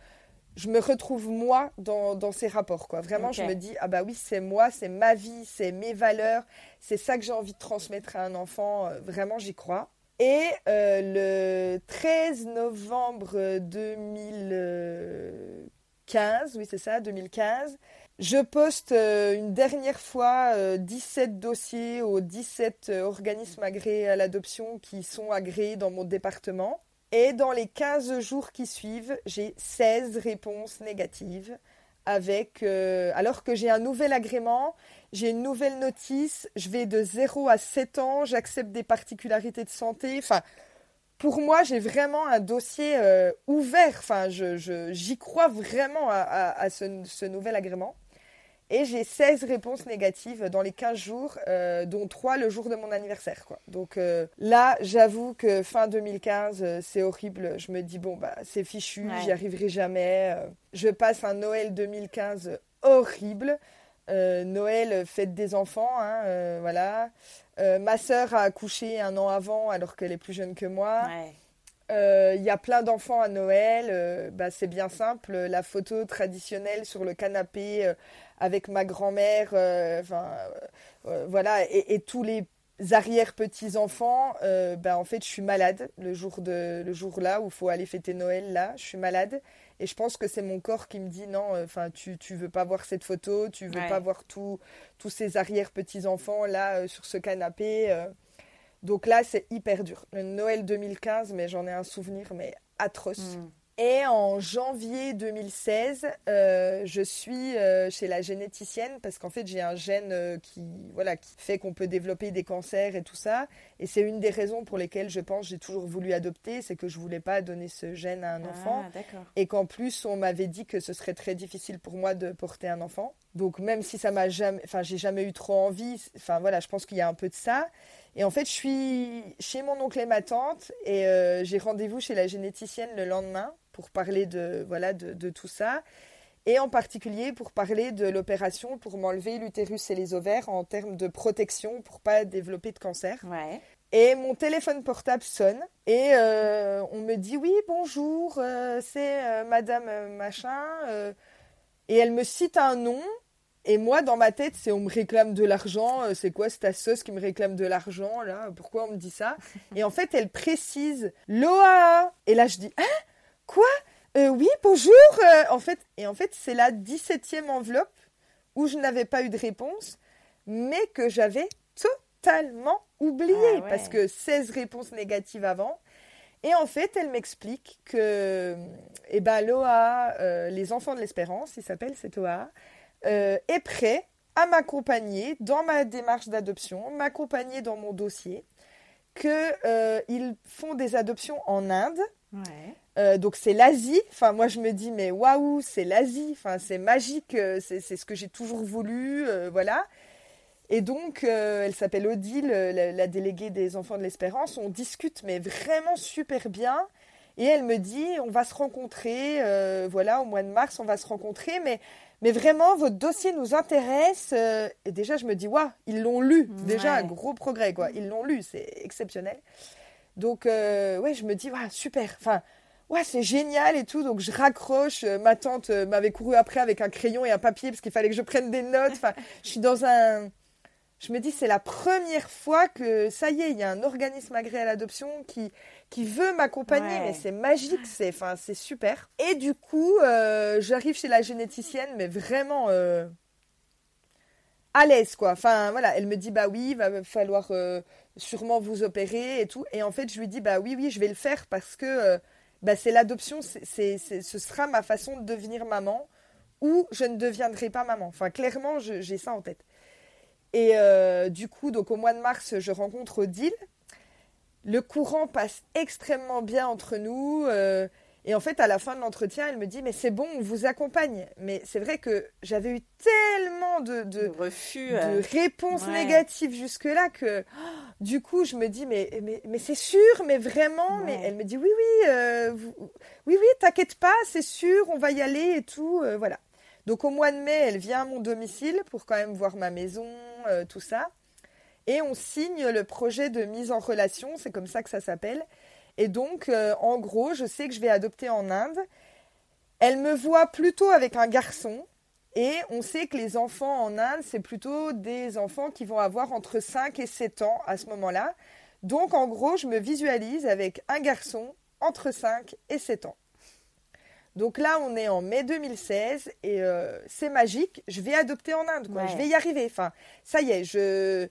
je me retrouve moi dans, ces rapports quoi. Vraiment, je me dis ah bah oui, c'est moi, c'est ma vie, c'est mes valeurs, c'est ça que j'ai envie de transmettre à un enfant. Euh, vraiment, j'y crois. Et euh, le 13 novembre 2015, oui c'est ça, 2015, je poste euh, une dernière fois 17 euh, dossiers aux 17 organismes agréés à l'adoption qui sont agréés dans mon département. Et dans les 15 jours qui suivent, j'ai 16 réponses négatives avec, alors que j'ai un nouvel agrément j'ai une nouvelle notice, je vais de 0 à 7 ans, j'accepte des particularités de santé. Enfin, pour moi, j'ai vraiment un dossier euh, ouvert. Enfin, j'y je, crois vraiment à, ce, nouvel agrément. Et j'ai 16 réponses négatives dans les 15 jours, euh, dont 3 le jour de mon anniversaire. Quoi. Donc euh, là, j'avoue que fin 2015, c'est horrible. Je me dis, bon, bah, c'est fichu, j'y arriverai jamais. je passe un Noël 2015 horrible. Euh, Noël, fête des enfants, hein, euh, voilà. Euh, ma sœur a accouché un an avant alors qu'elle est plus jeune que moi. Il y a plein d'enfants à Noël. Bah, c'est bien simple. La photo traditionnelle sur le canapé avec ma grand-mère, voilà, et, tous les arrière-petits-enfants, bah, en fait, je suis malade le jour, de, le jour là où il faut aller fêter Noël. Là, je suis malade. Et je pense que c'est mon corps qui me dit non, euh, enfin, tu, tu veux pas voir cette photo, tu veux pas voir tous ces arrière-petits-enfants là euh, sur ce canapé. Euh. Donc là, c'est hyper dur. Le Noël 2015, mais j'en ai un souvenir, mais atroce. Mm. Et en janvier 2016, euh, je suis euh, chez la généticienne parce qu'en fait j'ai un gène euh, qui voilà qui fait qu'on peut développer des cancers et tout ça. Et c'est une des raisons pour lesquelles je pense j'ai toujours voulu adopter, c'est que je voulais pas donner ce gène à un ah, enfant et qu'en plus on m'avait dit que ce serait très difficile pour moi de porter un enfant. Donc même si ça m'a jamais, enfin j'ai jamais eu trop envie, enfin voilà, je pense qu'il y a un peu de ça. Et en fait, je suis chez mon oncle et ma tante et j'ai rendez-vous chez la généticienne le lendemain pour parler de, voilà, de, tout ça. Et en particulier pour parler de l'opération pour m'enlever l'utérus et les ovaires en termes de protection pour pas développer de cancer. Et mon téléphone portable sonne et euh, on me dit oui bonjour euh, c'est euh, Madame machin et elle me cite un nom et moi, dans ma tête, c'est on me réclame de l'argent. C'est quoi cette sauce qui me réclame de l'argent là Pourquoi on me dit ça? Et en fait, elle précise l'OAA. Et là, je dis hein? Quoi? Oui, bonjour. en fait, et en fait, c'est la 17e enveloppe où je n'avais pas eu de réponse, mais que j'avais totalement oublié ah parce que 16 réponses négatives avant. Et en fait, elle m'explique que eh ben, l'OA, euh, les enfants de l'espérance, il s'appelle cet OA, euh, est prêt à m'accompagner dans ma démarche d'adoption, m'accompagner dans mon dossier, qu'ils euh, font des adoptions en Inde. donc c'est l'Asie. Enfin, moi je me dis mais waouh, c'est l'Asie. Enfin, c'est magique. C'est ce que j'ai toujours voulu. voilà. Et donc, euh, elle s'appelle Odile, la, déléguée des enfants de l'espérance. On discute, mais vraiment super bien. Et elle me dit, on va se rencontrer, euh, voilà, au mois de mars, on va se rencontrer, mais, mais vraiment, votre dossier nous intéresse. Euh. et déjà, je me dis, waouh, ils l'ont lu. Déjà, un gros progrès, quoi. Ils l'ont lu, c'est exceptionnel. Donc, ouais, je me dis, waouh, super. Enfin, ouais, c'est génial et tout. Donc, je raccroche. Ma tante m'avait couru après avec un crayon et un papier parce qu'il fallait que je prenne des notes. Enfin, je suis dans un je me dis, c'est la première fois que ça y est, il y a un organisme agréé à l'adoption qui, qui veut m'accompagner. Mais c'est magique, c'est enfin, c'est super. Et du coup, euh, j'arrive chez la généticienne, mais vraiment euh, à l'aise, quoi. Enfin, voilà, elle me dit, bah oui, il va falloir euh, sûrement vous opérer et tout. Et en fait, je lui dis, bah oui, oui, je vais le faire parce que bah, c'est l'adoption, c'est, ce sera ma façon de devenir maman ou je ne deviendrai pas maman. Enfin, clairement, j'ai ça en tête. Et euh, du coup, donc au mois de mars, je rencontre Odile. Le courant passe extrêmement bien entre nous. Euh, et en fait, à la fin de l'entretien, elle me dit Mais c'est bon, on vous accompagne. Mais c'est vrai que j'avais eu tellement de, refus, de euh, réponses négatives jusque-là que du coup, je me dis Mais, mais, c'est sûr, mais vraiment. Mais elle me dit Oui, oui, oui, oui, t'inquiète pas, c'est sûr, on va y aller et tout. voilà. Donc au mois de mai, elle vient à mon domicile pour quand même voir ma maison, euh, tout ça. Et on signe le projet de mise en relation, c'est comme ça que ça s'appelle. Et donc, euh, en gros, je sais que je vais adopter en Inde. Elle me voit plutôt avec un garçon. Et on sait que les enfants en Inde, c'est plutôt des enfants qui vont avoir entre 5 et 7 ans à ce moment-là. Donc, en gros, je me visualise avec un garçon entre 5 et 7 ans. Donc là, on est en mai 2016 et euh, c'est magique. Je vais adopter en Inde, quoi. Je vais y arriver. Enfin, ça y est, je.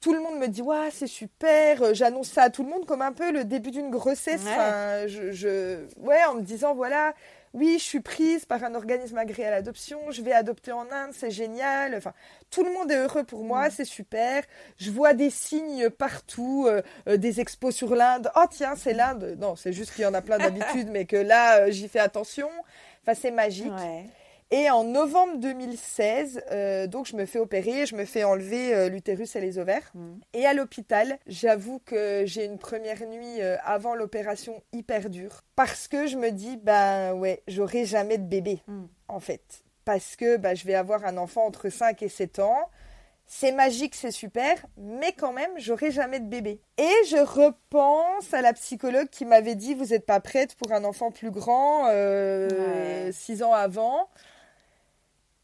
Tout le monde me dit, ouais, c'est super. J'annonce ça à tout le monde comme un peu le début d'une grossesse. Enfin, je, je, ouais, en me disant, voilà, oui, je suis prise par un organisme agréé à l'adoption, je vais adopter en Inde, c'est génial. Enfin, tout le monde est heureux pour moi, mm. c'est super. Je vois des signes partout, euh, euh, des expos sur l'Inde. Oh tiens, c'est l'Inde. Non, c'est juste qu'il y en a plein d'habitude, mais que là, euh, j'y fais attention. Enfin, c'est magique. Et en novembre 2016, euh, donc je me fais opérer, je me fais enlever euh, l'utérus et les ovaires. Mm. Et à l'hôpital, j'avoue que j'ai une première nuit euh, avant l'opération hyper dure. Parce que je me dis, ben ouais, j'aurai jamais de bébé, mm. en fait. Parce que ben, je vais avoir un enfant entre 5 et 7 ans. C'est magique, c'est super, mais quand même, j'aurai jamais de bébé. Et je repense à la psychologue qui m'avait dit, vous n'êtes pas prête pour un enfant plus grand, 6 ans avant.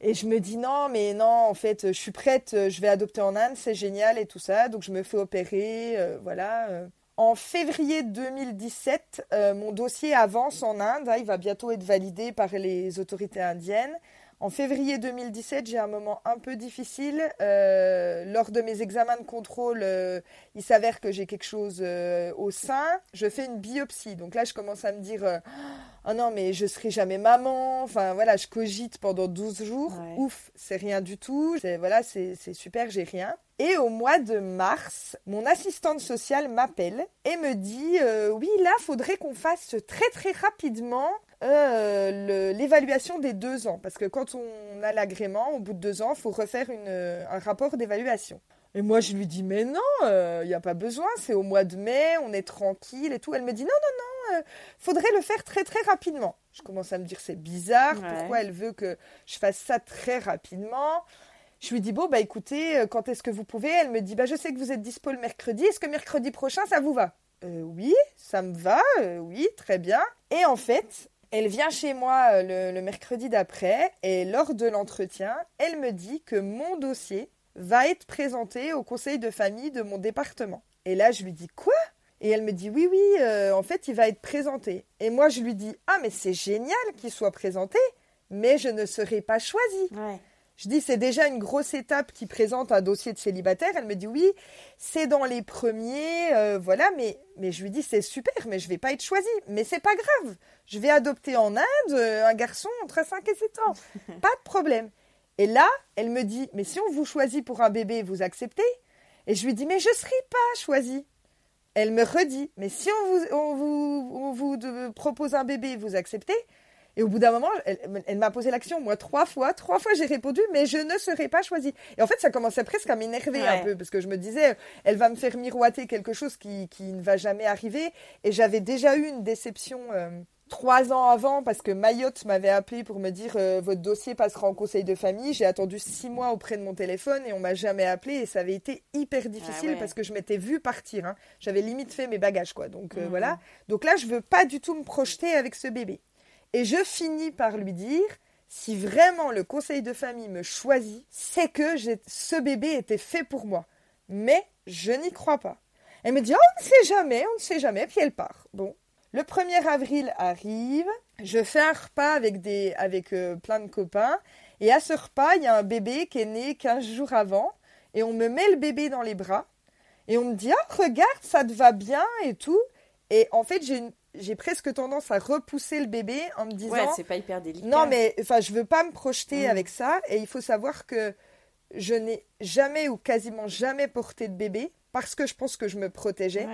Et je me dis non, mais non, en fait, je suis prête, je vais adopter en Inde, c'est génial et tout ça. Donc je me fais opérer, euh, voilà. Euh. En février 2017, euh, mon dossier avance en Inde. Hein, il va bientôt être validé par les autorités indiennes. En février 2017, j'ai un moment un peu difficile. Euh, lors de mes examens de contrôle, euh, il s'avère que j'ai quelque chose euh, au sein. Je fais une biopsie. Donc là, je commence à me dire Oh non, mais je serai jamais maman. Enfin voilà, je cogite pendant 12 jours. Ouf, c'est rien du tout. Voilà, c'est super, j'ai rien. Et au mois de mars, mon assistante sociale m'appelle et me dit Oui, là, faudrait qu'on fasse très très rapidement euh, l'évaluation des deux ans. Parce que quand on a l'agrément, au bout de deux ans, il faut refaire une, un rapport d'évaluation. Et moi, je lui dis, mais non, il euh, n'y a pas besoin, c'est au mois de mai, on est tranquille et tout. Elle me dit, non, non, non, euh, faudrait le faire très, très rapidement. Je commence à me dire, c'est bizarre, pourquoi elle veut que je fasse ça très rapidement? Je lui dis, bon, bah écoutez, quand est-ce que vous pouvez? Elle me dit, bah je sais que vous êtes dispo le mercredi, est-ce que mercredi prochain, ça vous va? Oui, ça me va, oui, très bien. Et en fait, elle vient chez moi euh, le, mercredi d'après et lors de l'entretien, elle me dit que mon dossier va être présenté au conseil de famille de mon département. Et là, je lui dis quoi? Et elle me dit oui, oui, euh, en fait, il va être présenté. Et moi, je lui dis ah, mais c'est génial qu'il soit présenté, mais je ne serai pas choisie. Je dis c'est déjà une grosse étape qui présente un dossier de célibataire. Elle me dit oui, c'est dans les premiers, euh, voilà. Mais mais je lui dis c'est super, mais je vais pas être choisie. Mais c'est pas grave. Je vais adopter en Inde euh, un garçon entre 5 et 7 ans. pas de problème. Et là, elle me dit mais si on vous choisit pour un bébé, vous acceptez? Et je lui dis mais je serai pas choisie. Elle me redit mais si on vous on vous, on vous propose un bébé, vous acceptez? Et au bout d'un moment, elle, m'a posé l'action, moi, trois fois. Trois fois, j'ai répondu, mais je ne serai pas choisie. Et en fait, ça commençait presque à m'énerver un peu, parce que je me disais, elle va me faire miroiter quelque chose qui, qui ne va jamais arriver. Et j'avais déjà eu une déception euh, trois ans avant, parce que Mayotte m'avait appelé pour me dire, euh, votre dossier passera en conseil de famille. J'ai attendu six mois auprès de mon téléphone et on m'a jamais appelé. Et ça avait été hyper difficile ah parce que je m'étais vue partir. Hein. J'avais limite fait mes bagages, quoi. Donc euh, mmh. voilà. Donc là, je veux pas du tout me projeter avec ce bébé. Et je finis par lui dire, si vraiment le conseil de famille me choisit, c'est que ce bébé était fait pour moi. Mais je n'y crois pas. Elle me dit, on ne sait jamais, on ne sait jamais, puis elle part. Bon. Le 1er avril arrive, je fais un repas avec, des, avec euh, plein de copains, et à ce repas, il y a un bébé qui est né 15 jours avant, et on me met le bébé dans les bras, et on me dit, oh, regarde, ça te va bien, et tout. Et en fait, j'ai une j'ai presque tendance à repousser le bébé en me disant. Ouais, c'est pas hyper délicat. Non, mais enfin, je veux pas me projeter mm. avec ça. Et il faut savoir que je n'ai jamais ou quasiment jamais porté de bébé parce que je pense que je me protégeais.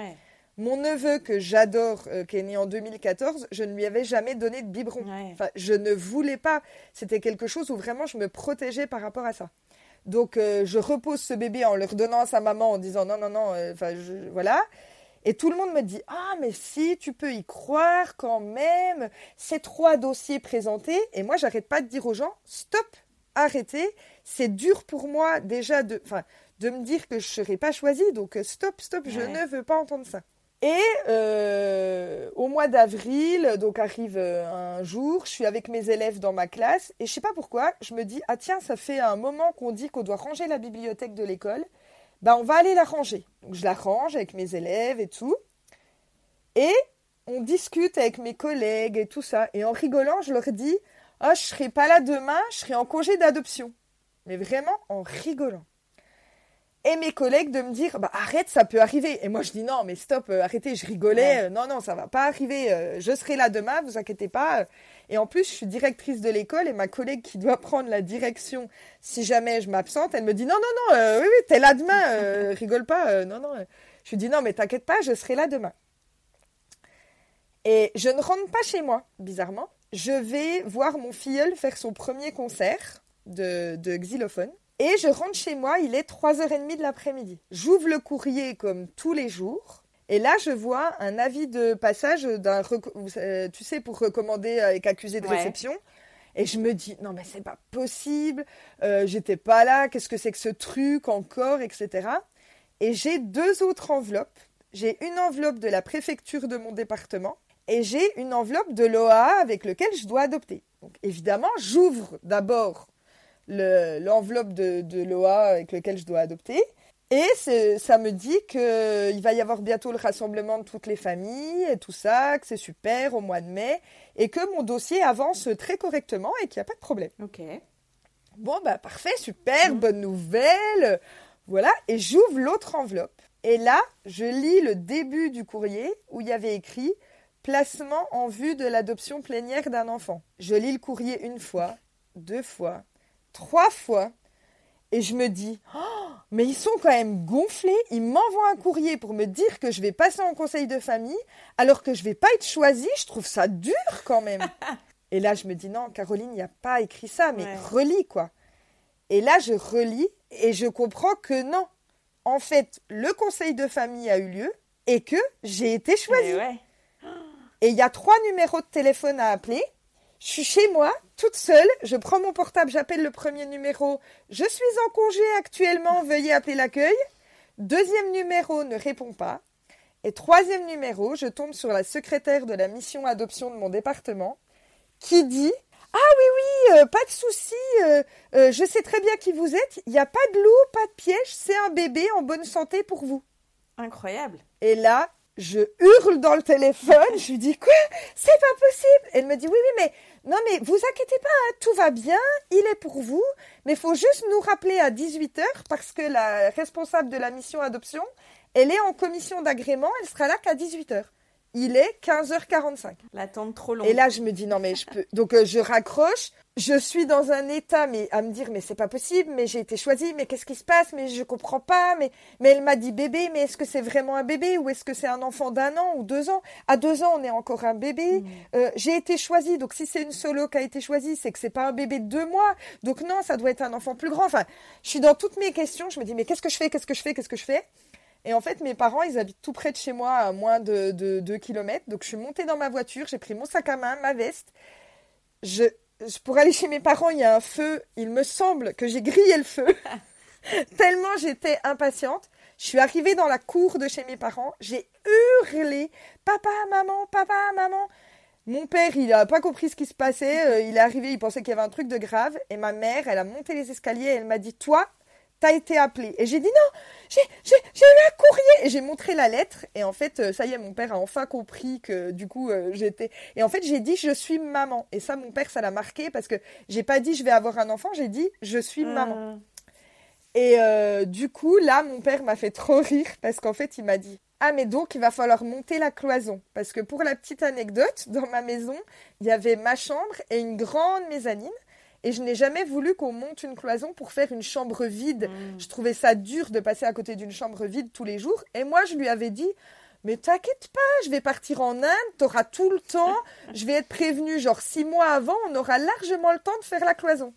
Mon neveu que j'adore, euh, qui est né en 2014, je ne lui avais jamais donné de biberon. Enfin, je ne voulais pas. C'était quelque chose où vraiment je me protégeais par rapport à ça. Donc, euh, je repose ce bébé en le redonnant à sa maman en disant non, non, non, euh, enfin, voilà. Et tout le monde me dit Ah, mais si, tu peux y croire quand même. Ces trois dossiers présentés. Et moi, j'arrête pas de dire aux gens Stop, arrêtez. C'est dur pour moi déjà de, de me dire que je ne serai pas choisie. Donc, euh, stop, stop, je ne veux pas entendre ça. Et euh, au mois d'avril, donc arrive euh, un jour, je suis avec mes élèves dans ma classe et je sais pas pourquoi, je me dis ah tiens ça fait un moment qu'on dit qu'on doit ranger la bibliothèque de l'école bah, on va aller la ranger. Donc je la range avec mes élèves et tout. Et on discute avec mes collègues et tout ça. Et en rigolant, je leur dis Ah, je serai pas là demain, je serai en congé d'adoption. Mais vraiment en rigolant. Et mes collègues de me dire bah arrête ça peut arriver et moi je dis non mais stop euh, arrêtez je rigolais euh, non non ça va pas arriver euh, je serai là demain vous inquiétez pas et en plus, je suis directrice de l'école et ma collègue qui doit prendre la direction si jamais je m'absente, elle me dit non, non, non, oui, oui, t'es là demain, rigole pas, non, non. Je lui dis non, mais t'inquiète pas, je serai là demain. Et je ne rentre pas chez moi, bizarrement. Je vais voir mon filleul faire son premier concert de, de xylophone. Et je rentre chez moi, il est 3h30 de l'après-midi. J'ouvre le courrier comme tous les jours. Et là, je vois un avis de passage d'un, euh, tu sais, pour recommander avec accusé de réception. Et je me dis, non, mais c'est pas possible, euh, j'étais pas là, qu'est-ce que c'est que ce truc encore, etc. Et j'ai deux autres enveloppes. J'ai une enveloppe de la préfecture de mon département et j'ai une enveloppe de l'OA avec lequel je dois adopter. Donc évidemment, j'ouvre d'abord l'enveloppe de, de l'OA avec lequel je dois adopter. Et ça me dit qu'il va y avoir bientôt le rassemblement de toutes les familles et tout ça, que c'est super au mois de mai, et que mon dossier avance très correctement et qu'il n'y a pas de problème. Ok. Bon, bah parfait, super, mm. bonne nouvelle. Voilà, et j'ouvre l'autre enveloppe. Et là, je lis le début du courrier où il y avait écrit Placement en vue de l'adoption plénière d'un enfant. Je lis le courrier une fois, deux fois, trois fois, et je me dis oh, mais ils sont quand même gonflés. Ils m'envoient un courrier pour me dire que je vais passer en conseil de famille, alors que je vais pas être choisie. Je trouve ça dur quand même. et là, je me dis non, Caroline, il n'y a pas écrit ça, mais relis quoi. Et là, je relis et je comprends que non. En fait, le conseil de famille a eu lieu et que j'ai été choisie. Et il y a trois numéros de téléphone à appeler. Je suis chez moi, toute seule, je prends mon portable, j'appelle le premier numéro. Je suis en congé actuellement, veuillez appeler l'accueil. Deuxième numéro ne répond pas. Et troisième numéro, je tombe sur la secrétaire de la mission adoption de mon département qui dit Ah oui, oui, euh, pas de souci, euh, euh, je sais très bien qui vous êtes, il n'y a pas de loup, pas de piège, c'est un bébé en bonne santé pour vous. Incroyable. Et là, je hurle dans le téléphone, je lui dis quoi? C'est pas possible. Elle me dit oui oui mais non mais vous inquiétez pas, hein, tout va bien, il est pour vous, mais il faut juste nous rappeler à 18h parce que la responsable de la mission adoption, elle est en commission d'agrément, elle sera là qu'à 18h. Il est 15h45. L'attente trop longue. Et là, je me dis, non, mais je peux. Donc, euh, je raccroche. Je suis dans un état, mais à me dire, mais c'est pas possible, mais j'ai été choisie, mais qu'est-ce qui se passe, mais je comprends pas, mais, mais elle m'a dit bébé, mais est-ce que c'est vraiment un bébé? Ou est-ce que c'est un enfant d'un an ou deux ans? À deux ans, on est encore un bébé. Mm. Euh, j'ai été choisie, donc si c'est une solo qui a été choisie, c'est que c'est pas un bébé de deux mois. Donc non, ça doit être un enfant plus grand. Enfin, je suis dans toutes mes questions. Je me dis, mais qu'est-ce que je fais? Qu'est-ce que je fais? Qu'est-ce que je fais? Et en fait, mes parents, ils habitent tout près de chez moi, à moins de 2 km. Donc, je suis montée dans ma voiture, j'ai pris mon sac à main, ma veste. Je, pour aller chez mes parents, il y a un feu. Il me semble que j'ai grillé le feu. Tellement j'étais impatiente. Je suis arrivée dans la cour de chez mes parents. J'ai hurlé Papa, maman, papa, maman. Mon père, il n'a pas compris ce qui se passait. Euh, il est arrivé, il pensait qu'il y avait un truc de grave. Et ma mère, elle a monté les escaliers et elle m'a dit Toi, t'as été appelé. Et j'ai dit non, j'ai eu un courrier. Et j'ai montré la lettre. Et en fait, euh, ça y est, mon père a enfin compris que du coup, euh, j'étais. Et en fait, j'ai dit je suis maman. Et ça, mon père, ça l'a marqué parce que j'ai pas dit je vais avoir un enfant, j'ai dit je suis ah. maman. Et euh, du coup, là, mon père m'a fait trop rire parce qu'en fait, il m'a dit ah mais donc il va falloir monter la cloison parce que pour la petite anecdote, dans ma maison, il y avait ma chambre et une grande mezzanine. Et je n'ai jamais voulu qu'on monte une cloison pour faire une chambre vide. Mm. Je trouvais ça dur de passer à côté d'une chambre vide tous les jours. Et moi, je lui avais dit, mais t'inquiète pas, je vais partir en Inde, t'auras tout le temps. Je vais être prévenue, genre six mois avant, on aura largement le temps de faire la cloison.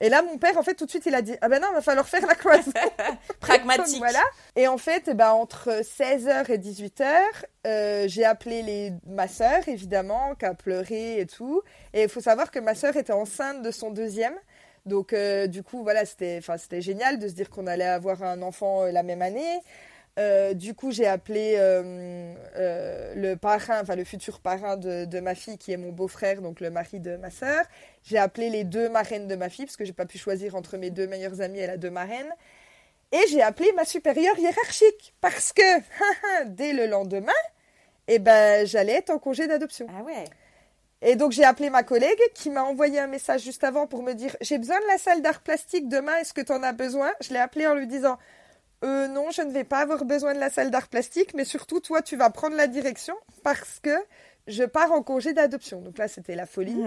Et là, mon père, en fait, tout de suite, il a dit Ah ben non, il va falloir faire la cloison. Pragmatique. voilà. Et en fait, eh ben, entre 16h et 18h, euh, j'ai appelé les... ma sœur, évidemment, qui a pleuré et tout. Et il faut savoir que ma sœur était enceinte de son deuxième. Donc, euh, du coup, voilà, c'était génial de se dire qu'on allait avoir un enfant euh, la même année. Euh, du coup, j'ai appelé euh, euh, le parrain, enfin le futur parrain de, ma fille, qui est mon beau-frère, donc le mari de ma sœur. J'ai appelé les deux marraines de ma fille, parce que j'ai pas pu choisir entre mes deux meilleures amies, elle a deux marraines. Et j'ai appelé ma supérieure hiérarchique, parce que dès le lendemain, eh ben, j'allais être en congé d'adoption. Ah ouais. Et donc j'ai appelé ma collègue qui m'a envoyé un message juste avant pour me dire j'ai besoin de la salle d'art plastique demain, est-ce que tu en as besoin? Je l'ai appelé en lui disant euh, non, je ne vais pas avoir besoin de la salle d'art plastique, mais surtout, toi, tu vas prendre la direction parce que je pars en congé d'adoption. Donc là, c'était la folie.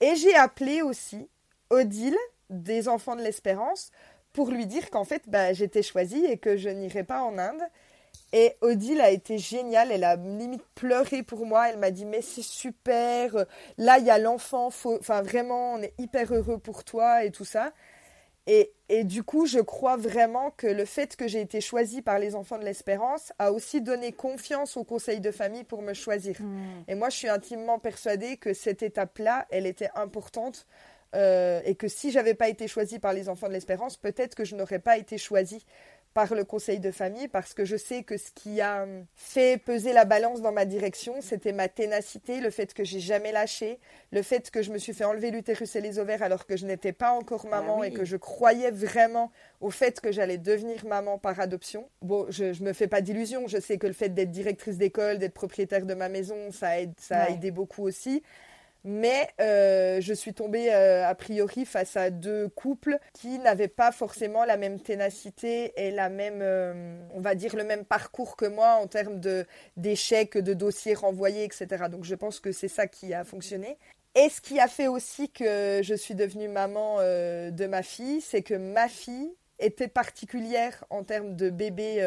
Et j'ai appelé aussi Odile, des Enfants de l'Espérance, pour lui dire qu'en fait, bah, j'étais choisie et que je n'irais pas en Inde. Et Odile a été géniale, elle a limite pleuré pour moi, elle m'a dit mais c'est super, là il y a l'enfant, enfin vraiment on est hyper heureux pour toi et tout ça. Et, du coup, je crois vraiment que le fait que j'ai été choisie par les enfants de l'espérance a aussi donné confiance au conseil de famille pour me choisir. Hmm. Et moi, je suis intimement persuadée que cette étape-là, elle était importante euh, et que si j'avais pas été choisie par les enfants de l'espérance, peut-être que je n'aurais pas été choisie par le conseil de famille parce que je sais que ce qui a fait peser la balance dans ma direction, c'était ma ténacité, le fait que j'ai jamais lâché, le fait que je me suis fait enlever l'utérus et les ovaires alors que je n'étais pas encore ah maman et que je croyais vraiment au fait que j'allais devenir maman par adoption. Bon, je, ne me fais pas d'illusions, je sais que le fait d'être directrice d'école, d'être propriétaire de ma maison, ça, ça a aidé beaucoup aussi. Mais euh, je suis tombée euh, a priori face à deux couples qui n'avaient pas forcément la même ténacité et la même, euh, on va dire, le même parcours que moi en termes d'échecs, de dossiers renvoyés, etc. Donc je pense que c'est ça qui a fonctionné. Et ce qui a fait aussi que je suis devenue maman de ma fille, c'est que ma fille était particulière en termes de bébé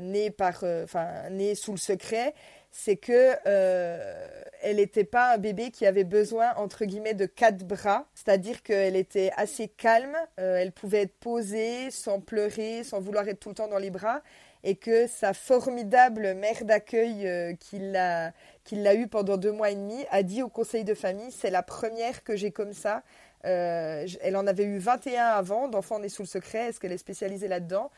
né par, né sous le secret c'est que euh, elle n'était pas un bébé qui avait besoin entre guillemets de quatre bras, c'est-à-dire qu'elle était assez calme, euh, elle pouvait être posée sans pleurer, sans vouloir être tout le temps dans les bras, et que sa formidable mère d'accueil euh, qui l'a qu'il l'a eu pendant deux mois et demi a dit au conseil de famille c'est la première que j'ai comme ça. elle en avait eu 21 avant. D'enfants nés sous le secret, est-ce qu'elle est spécialisée là-dedans?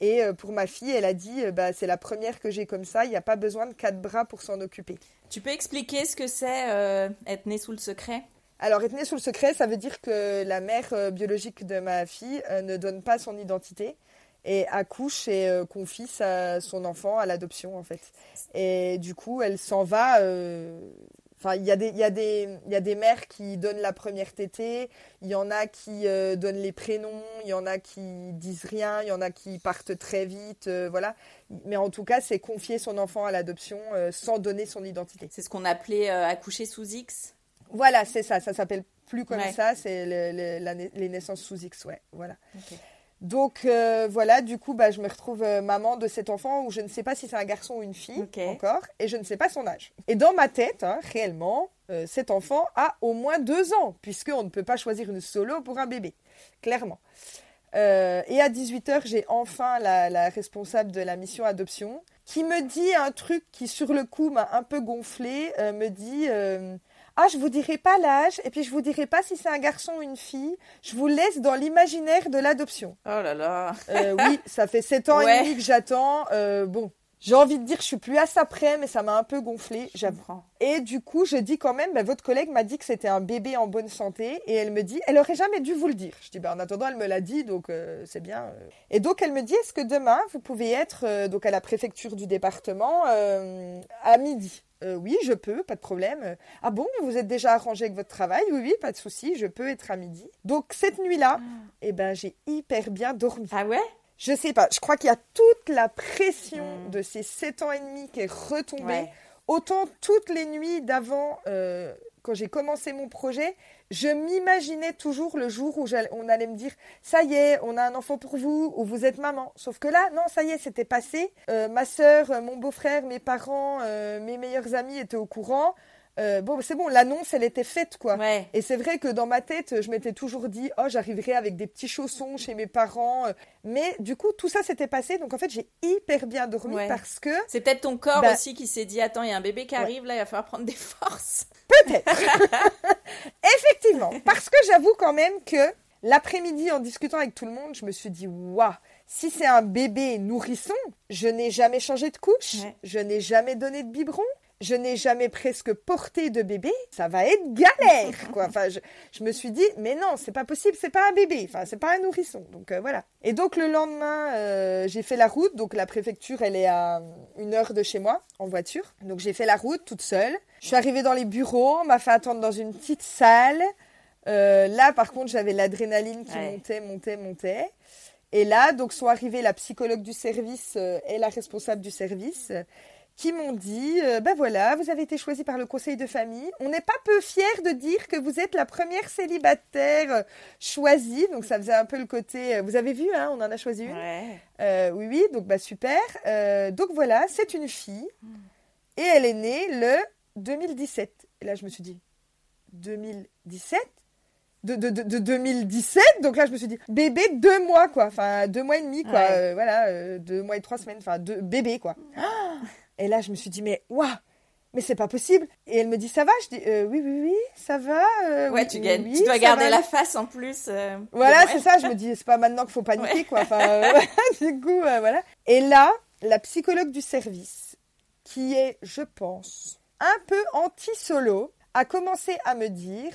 Et euh, pour ma fille, elle a dit euh, bah, c'est la première que j'ai comme ça, il n'y a pas besoin de quatre bras pour s'en occuper. Tu peux expliquer ce que c'est euh, être née sous le secret? Alors, être née sous le secret, ça veut dire que la mère biologique de ma fille ne donne pas son identité et accouche et euh, confie sa, son enfant à l'adoption en fait. Et du coup, elle s'en va. Enfin, il y, a des- il y, y a des mères qui donnent la première tétée, il y en a qui euh, donnent les prénoms, il y en a qui disent rien, il y en a qui partent très vite, euh, voilà. Mais en tout cas, c'est confier son enfant à l'adoption euh, sans donner son identité. C'est ce qu'on appelait accoucher sous X. Voilà, c'est ça, ça s'appelle plus comme Ouais. ça, c'est le- le- les naissances sous X, ouais, voilà. Ok. Donc euh, voilà, du coup, bah, je me retrouve euh, maman de cet enfant où je ne sais pas si c'est un garçon ou une fille encore, et je ne sais pas son âge. Et dans ma tête, hein, réellement, euh, cet enfant a au moins deux ans, puisqu'on ne peut pas choisir une solo pour un bébé, clairement. Et à 18h, j'ai enfin la, la responsable de la mission adoption qui me dit un truc qui, sur le coup, m'a un peu gonflé, me dit... ah, je vous dirai pas l'âge, et puis je vous dirai pas si c'est un garçon ou une fille. Je vous laisse dans l'imaginaire de l'adoption. Oh là là. Euh, oui, ça fait sept ans Ouais. et demi que j'attends. Euh, bon, j'ai envie de dire, je suis plus à ça près, mais ça m'a un peu gonflé, j'avoue. Et du coup, je dis quand même, bah, votre collègue m'a dit que c'était un bébé en bonne santé, et elle me dit, elle aurait jamais dû vous le dire. Je dis, bah, en attendant, elle me l'a dit, donc euh, c'est bien. euh. Et donc, elle me dit, est-ce que demain, vous pouvez être euh, donc à la préfecture du département à midi? Euh, Oui, je peux, pas de problème. Ah bon, vous êtes déjà arrangé avec votre travail? Oui, oui, pas de souci, je peux être à midi. Donc, cette nuit-là, eh ben, j'ai hyper bien dormi. Ah ouais? Je sais pas, je crois qu'il y a toute la pression Mm. de ces sept ans et demi qui est retombée. Ouais. Autant toutes les nuits d'avant, euh, quand j'ai commencé mon projet, je m'imaginais toujours le jour où on allait me dire ça y est, on a un enfant pour vous, ou vous êtes maman. Sauf que là, non, ça y est, c'était passé. Euh, ma sœur, mon beau-frère, mes parents, euh, mes meilleurs amis étaient au courant. Euh, bon, c'est bon, l'annonce, elle était faite, quoi. Ouais. Et c'est vrai que dans ma tête, je m'étais toujours dit, oh, j'arriverai avec des petits chaussons chez mes parents. Mais du coup, tout ça s'était passé. Donc en fait, j'ai hyper bien dormi Ouais. parce que C'est peut-être ton corps Bah- aussi qui s'est dit attends, il y a un bébé qui Ouais. arrive là, il va falloir prendre des forces. Peut-être. Effectivement. Parce que j'avoue quand même que l'après-midi, en discutant avec tout le monde, je me suis dit, waouh, si c'est un bébé nourrisson, je n'ai jamais changé de couche, je n'ai jamais donné de biberon. Je n'ai jamais presque porté de bébé, ça va être galère, quoi. Enfin, je, je me suis dit, mais non, c'est pas possible, c'est pas un bébé, enfin, c'est pas un nourrisson. Donc euh, voilà. Et donc le lendemain, euh, j'ai fait la route. Donc la préfecture, elle est à une heure de chez moi en voiture. Donc j'ai fait la route toute seule. Je suis arrivée dans les bureaux, on m'a fait attendre dans une petite salle. Euh, là, par contre, j'avais l'adrénaline qui Ouais. montait, montait, montait. Et là, donc, sont arrivées la psychologue du service euh, et la responsable du service euh, qui m'ont dit euh, ben voilà, vous avez été choisie par le conseil de famille. On n'est pas peu fiers de dire que vous êtes la première célibataire euh, choisie. Donc, ça faisait un peu le côté. euh, vous avez vu, hein, on en a choisi une. Ouais. Euh, oui, oui, donc bah super. Euh, donc voilà, c'est une fille et elle est née le 2017. Et là, je me suis dit 2017 de, de, de, de 2017 donc là je me suis dit bébé deux mois quoi enfin deux mois et demi quoi Ouais. Euh, voilà euh, deux mois et trois semaines enfin deux bébé quoi et là je me suis dit mais waouh mais c'est pas possible et elle me dit ça va? Je dis euh, oui oui oui ça va euh, Ouais, oui, tu, gagnes, oui, tu dois garder va. la face en plus. euh, Voilà, c'est ça. Je me dis, c'est pas maintenant qu'il faut paniquer, Ouais. quoi. Enfin, du coup, voilà. Et là, la psychologue du service, qui est, je pense, un peu anti-solo, a commencé à me dire.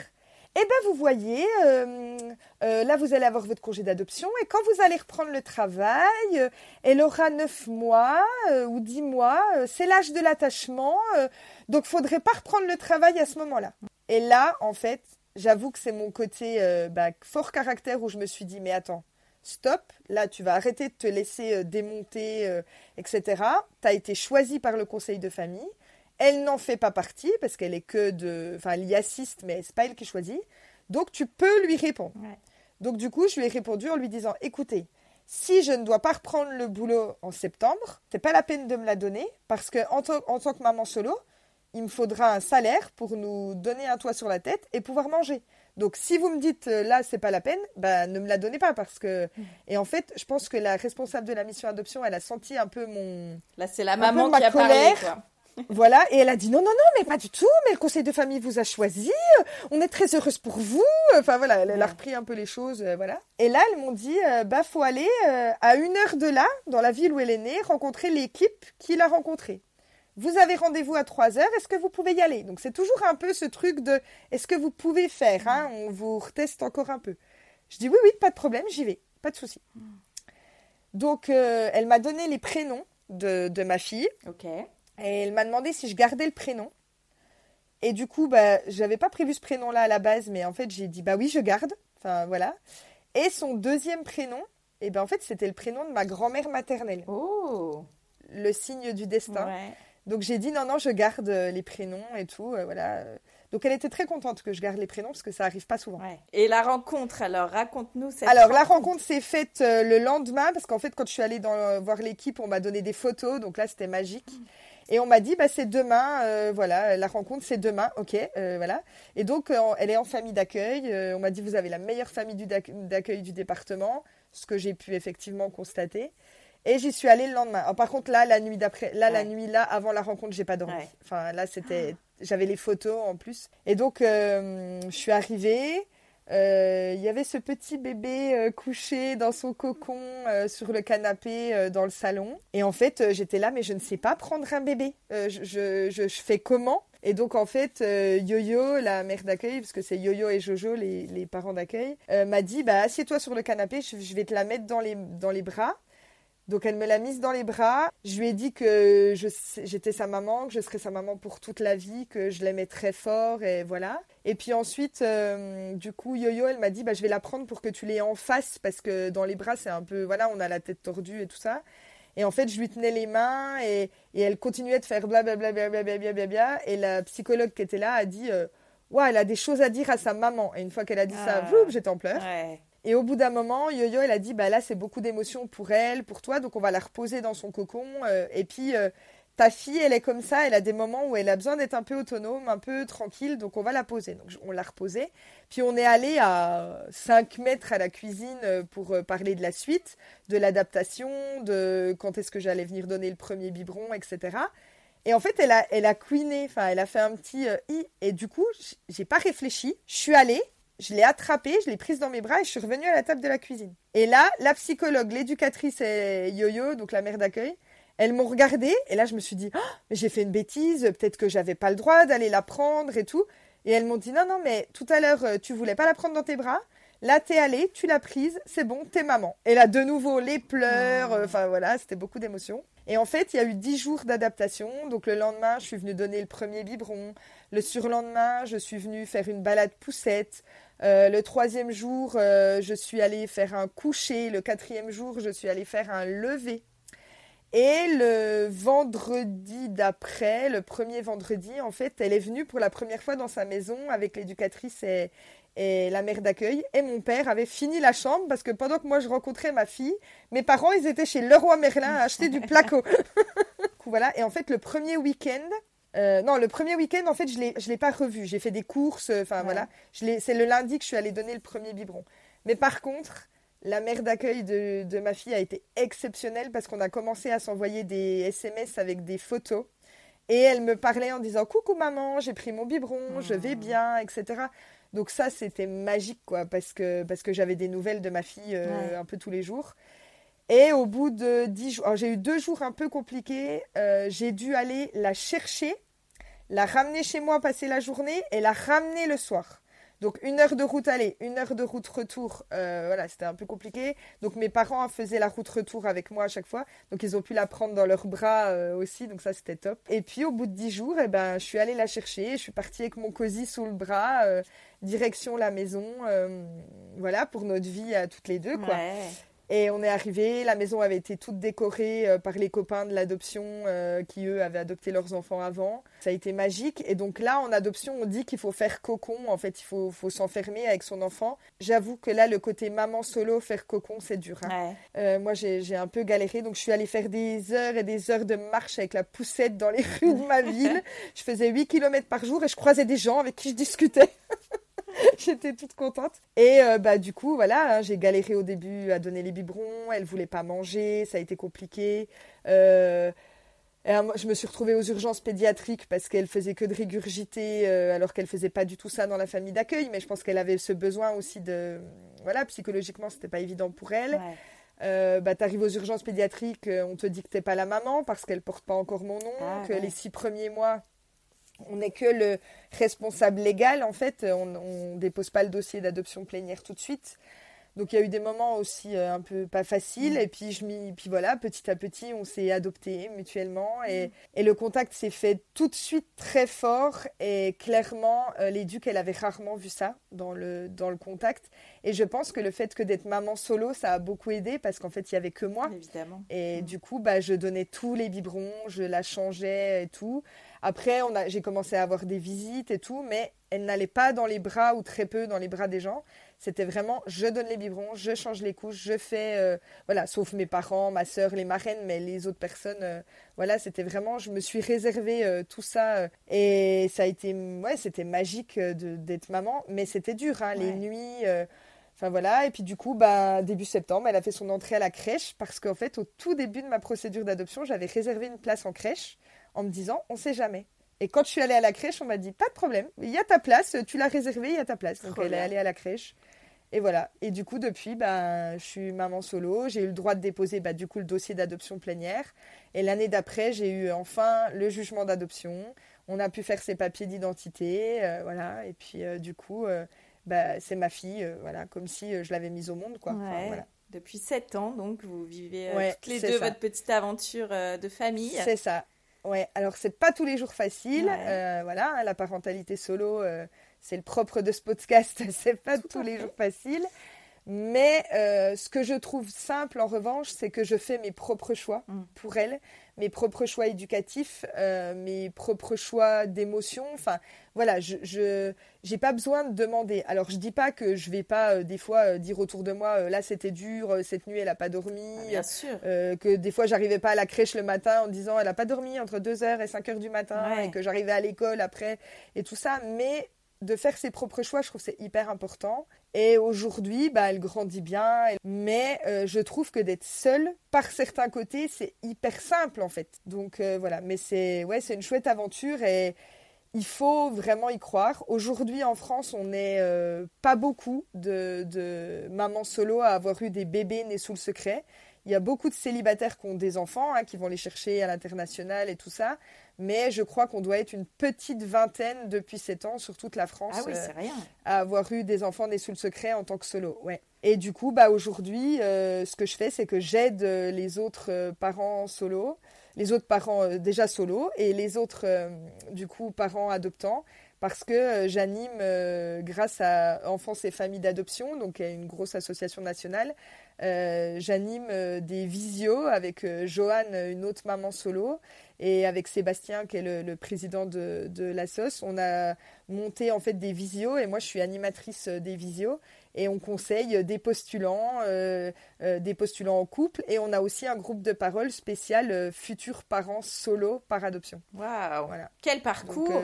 Eh ben, vous voyez, euh, euh, là, vous allez avoir votre congé d'adoption et quand vous allez reprendre le travail, euh, elle aura 9 mois ou 10 mois. c'est l'âge de l'attachement. donc, faudrait pas reprendre le travail à ce moment-là. Et là, en fait, j'avoue que c'est mon côté bah, fort caractère où je me suis dit, mais attends, stop, là, tu vas arrêter de te laisser démonter, etc. Tu as été choisi par le conseil de famille. Elle n'en fait pas partie parce qu'elle est que de. Enfin, elle y assiste, mais c'est pas elle qui choisit. Donc, tu peux lui répondre. Ouais. Donc, du coup, je lui ai répondu en lui disant écoutez, si je ne dois pas reprendre le boulot en septembre, c'est pas la peine de me la donner parce que en, tant- en tant que maman solo, il me faudra un salaire pour nous donner un toit sur la tête et pouvoir manger. Donc, si vous me dites euh, là, c'est pas la peine, bah, ne me la donnez pas parce que. Et en fait, je pense que la responsable de la mission adoption, elle a senti un peu mon. Là, c'est la maman ma qui a parlé. Quoi. Voilà, et elle a dit non, non, non, mais pas du tout, mais le conseil de famille vous a choisi, euh, on est très heureuse pour vous. Enfin voilà, elle, elle a repris un peu les choses, euh, voilà. Et là, elles m'ont dit, euh, bah faut aller euh, à une heure de là, dans la ville où elle est née, rencontrer l'équipe qui l'a rencontrée. Vous avez rendez-vous à 3 heures, est-ce que vous pouvez y aller? Donc c'est toujours un peu ce truc de, est-ce que vous pouvez faire hein? On vous reteste encore un peu. Je dis oui, oui, pas de problème, j'y vais, pas de souci. Donc, elle m'a donné les prénoms de, de ma fille. Ok. Et elle m'a demandé si je gardais le prénom. Et du coup, bah, j'avais pas prévu ce prénom-là à la base, mais en fait, j'ai dit bah oui, je garde. Enfin, voilà. Et son deuxième prénom, et eh ben en fait, c'était le prénom de ma grand-mère maternelle. Oh Le signe du destin. Donc j'ai dit non, non, je garde euh, les prénoms et tout. Euh, voilà. Donc elle était très contente que je garde les prénoms parce que ça arrive pas souvent. Et la rencontre, alors raconte-nous cette Alors la rencontre s'est faite euh, le lendemain parce qu'en fait quand je suis allée dans, voir l'équipe, on m'a donné des photos, donc là c'était magique. Et on m'a dit, bah, c'est demain, euh, voilà, la rencontre, c'est demain, ok, euh, voilà. Et donc, euh, elle est en famille d'accueil. on m'a dit, vous avez la meilleure famille d'accueil du département, ce que j'ai pu effectivement constater. Et j'y suis allée le lendemain. par contre, là, la nuit d'après, là, la nuit là, avant la rencontre, j'ai pas dormi. Enfin, là, c'était, j'avais les photos en plus. Et donc, je suis arrivée. Euh, il y avait ce petit bébé euh, couché dans son cocon euh, sur le canapé dans le salon. Et en fait, j'étais là, mais je ne sais pas prendre un bébé. Je, je, fais comment? Et donc en fait, Yo-Yo, la mère d'accueil, parce que c'est Yo-Yo et Jojo, les, les parents d'accueil, m'a dit bah assieds-toi sur le canapé, je, je, vais te la mettre dans les, dans les bras. Donc elle me l'a mise dans les bras. Je lui ai dit que j'étais sa maman, que je serais sa maman pour toute la vie, que je l'aimais très fort et voilà. Et puis ensuite, euh, du coup, Yo-Yo, elle m'a dit bah, je vais la prendre pour que tu l'aies en face parce que dans les bras, c'est un peu, voilà, on a la tête tordue et tout ça. Et en fait, je lui tenais les mains et, et elle continuait de faire blablabla. Bla, bla, bla, et la psychologue qui était là a dit euh, Ouais, elle a des choses à dire à sa maman. Et une fois qu'elle a dit ça, ah. j'étais en pleurs. Et au bout d'un moment, Yo-Yo, elle a dit, bah là, c'est beaucoup d'émotions pour elle, pour toi, donc on va la reposer dans son cocon. Euh, et puis, euh, ta fille, elle est comme ça, elle a des moments où elle a besoin d'être un peu autonome, un peu tranquille, donc on va la poser. Donc on l'a reposée. Puis on est allé à 5 mètres à la cuisine euh, pour parler de la suite, de l'adaptation, de quand est-ce que j'allais venir donner le premier biberon, etc. Et en fait, elle a, elle a couiné, enfin, elle a fait un petit i. Et du coup, j'ai pas réfléchi. Je suis allée, je l'ai attrapée, je l'ai prise dans mes bras et je suis revenue à la table de la cuisine. Et là, la psychologue, l'éducatrice et Yo-Yo, donc la mère d'accueil, elles m'ont regardée et là je me suis dit, oh, mais j'ai fait une bêtise, peut-être que j'avais pas le droit d'aller la prendre et tout. Et elles m'ont dit, non, non, mais tout à l'heure, euh, tu voulais pas la prendre dans tes bras. Là, t'es allée, tu l'as prise, c'est bon, t'es maman. Et là, de nouveau, les pleurs, oh. euh, enfin voilà, c'était beaucoup d'émotions. Et en fait, il y a eu dix jours d'adaptation. Donc le lendemain, je suis venue donner le premier biberon. Le surlendemain, je suis venue faire une balade poussette. Euh, le troisième jour, euh, je suis allée faire un coucher. Le quatrième jour, je suis allée faire un lever. Et le vendredi d'après, le premier vendredi, en fait, elle est venue pour la première fois dans sa maison avec l'éducatrice et, et la mère d'accueil. Et mon père avait fini la chambre parce que pendant que moi je rencontrais ma fille, mes parents, ils étaient chez Leroy Merlin à acheter du placo. voilà. Et en fait, le premier week-end, euh, non, le premier week-end, en fait, je ne l'ai pas revu. J'ai fait des courses, euh, enfin voilà. C'est le lundi que je suis allée donner le premier biberon. Mais par contre, la mère d'accueil de, de, ma fille a été exceptionnelle parce qu'on a commencé à s'envoyer des SMS avec des photos. Et elle me parlait en disant Coucou maman, j'ai pris mon biberon, je vais ah. bien, etc. Donc ça, c'était magique, quoi, parce que, parce que j'avais des nouvelles de ma fille euh, un peu tous les jours. Et au bout de dix jours, j'ai eu deux jours un peu compliqués. j'ai dû aller la chercher la ramener chez moi, passer la journée et la ramener le soir. Donc une heure de route aller, une heure de route retour, euh, voilà, c'était un peu compliqué. Donc mes parents faisaient la route retour avec moi à chaque fois, donc ils ont pu la prendre dans leurs bras euh, aussi, donc ça c'était top. Et puis au bout de dix jours, eh ben, je suis allée la chercher, je suis partie avec mon cosy sous le bras, euh, direction la maison, voilà, pour notre vie à toutes les deux, quoi. Et on est arrivé, la maison avait été toute décorée euh, par les copains de l'adoption euh, qui, eux, avaient adopté leurs enfants avant. Ça a été magique. Et donc là, en adoption, on dit qu'il faut faire cocon. En fait, il faut, faut s'enfermer avec son enfant. J'avoue que là, le côté maman solo, faire cocon, c'est dur. Hein. Euh, moi, j'ai un peu galéré. Donc, je suis allée faire des heures et des heures de marche avec la poussette dans les rues de ma ville. je faisais 8 km par jour et je croisais des gens avec qui je discutais. J'étais toute contente. Et euh, bah du coup, voilà, hein, j'ai galéré au début à donner les biberons. Elle voulait pas manger, ça a été compliqué. Euh, je me suis retrouvée aux urgences pédiatriques parce qu'elle faisait que de régurgiter, euh, alors qu'elle faisait pas du tout ça dans la famille d'accueil. Mais je pense qu'elle avait ce besoin aussi de, voilà, psychologiquement, c'était pas évident pour elle. Ouais. bah, tu arrives aux urgences pédiatriques, on te dit que t'es pas la maman parce qu'elle porte pas encore mon nom, ah, que les six premiers mois, on n'est que le responsable légal, en fait. On ne dépose pas le dossier d'adoption plénière tout de suite. Donc il y a eu des moments aussi euh, un peu pas faciles. Et puis, je puis voilà, petit à petit, on s'est adopté mutuellement. Et, et, le contact s'est fait tout de suite très fort. Et clairement, euh, l'éduc, elle avait rarement vu ça dans le, dans le contact. Et je pense que le fait que d'être maman solo, ça a beaucoup aidé parce qu'en fait, il y avait que moi. Évidemment. Et du coup, bah, je donnais tous les biberons, je la changeais et tout. Après, on a, j'ai commencé à avoir des visites et tout, mais elle n'allait pas dans les bras ou très peu dans les bras des gens. C'était vraiment, je donne les biberons, je change les couches, je fais, euh, voilà, sauf mes parents, ma soeur, les marraines, mais les autres personnes, euh, voilà, c'était vraiment, je me suis réservé euh, tout ça et ça a été, ouais, c'était magique d'être maman, mais c'était dur, hein, les nuits. Enfin voilà, et puis du coup, bah, début septembre, elle a fait son entrée à la crèche parce qu'en fait, au tout début de ma procédure d'adoption, j'avais réservé une place en crèche en me disant on sait jamais. Et quand je suis allée à la crèche, on m'a dit pas de problème, il y a ta place, tu l'as réservée, il y a ta place. Donc elle est allée à la crèche. Et voilà. Et du coup, depuis, bah, je suis maman solo. J'ai eu le droit de déposer bah, du coup le dossier d'adoption plénière. Et l'année d'après, j'ai eu enfin le jugement d'adoption. On a pu faire ses papiers d'identité, euh, voilà. Et puis euh, du coup, euh, bah, c'est ma fille, voilà, comme si je l'avais mise au monde, quoi. voilà. Depuis 7 ans, donc vous vivez toutes les deux votre petite aventure de famille. C'est ça. Ouais, alors c'est pas tous les jours facile. Euh, voilà, hein, la parentalité solo, euh, c'est le propre de ce podcast, c'est pas tous les jours facile. Mais euh, ce que je trouve simple en revanche, c'est que je fais mes propres choix mm. pour elle, mes propres choix éducatifs, euh, mes propres choix d'émotion. Enfin, voilà, je n'ai pas besoin de demander. Alors, je dis pas que je vais pas euh, des fois dire autour de moi, là c'était dur, cette nuit elle a pas dormi. Ah, bien sûr. que des fois j'arrivais pas à la crèche le matin en disant elle a pas dormi entre 2h et 5h du matin et que j'arrivais à l'école après et tout ça. Mais de faire ses propres choix, je trouve c'est hyper important. Et aujourd'hui, bah, elle grandit bien. Mais euh, je trouve que d'être seule, par certains côtés, c'est hyper simple en fait. Donc euh, voilà, mais c'est ouais, c'est une chouette aventure et il faut vraiment y croire. Aujourd'hui en France, on n'est euh, pas beaucoup de, de mamans solo à avoir eu des bébés nés sous le secret. Il y a beaucoup de célibataires qui ont des enfants, hein, qui vont les chercher à l'international et tout ça mais je crois qu'on doit être une petite vingtaine depuis 7 ans sur toute la France ah euh, à avoir eu des enfants nés sous le secret en tant que solo. Ouais. Et du coup, bah, aujourd'hui, euh, ce que je fais, c'est que j'aide euh, les autres parents solo, les autres parents déjà solo et les autres, du coup, parents adoptants parce que j'anime, grâce à Enfance et Familles d'Adoption, donc une grosse association nationale, j'anime des visios avec Joanne, une autre maman solo, et avec Sébastien, qui est le, président de, de la SOS, on a monté en fait des visios. Et moi, je suis animatrice euh, des visios. Et on conseille des postulants, euh, euh, des postulants en couple. Et on a aussi un groupe de parole spécial futurs parents solo par adoption. Waouh voilà. Quel parcours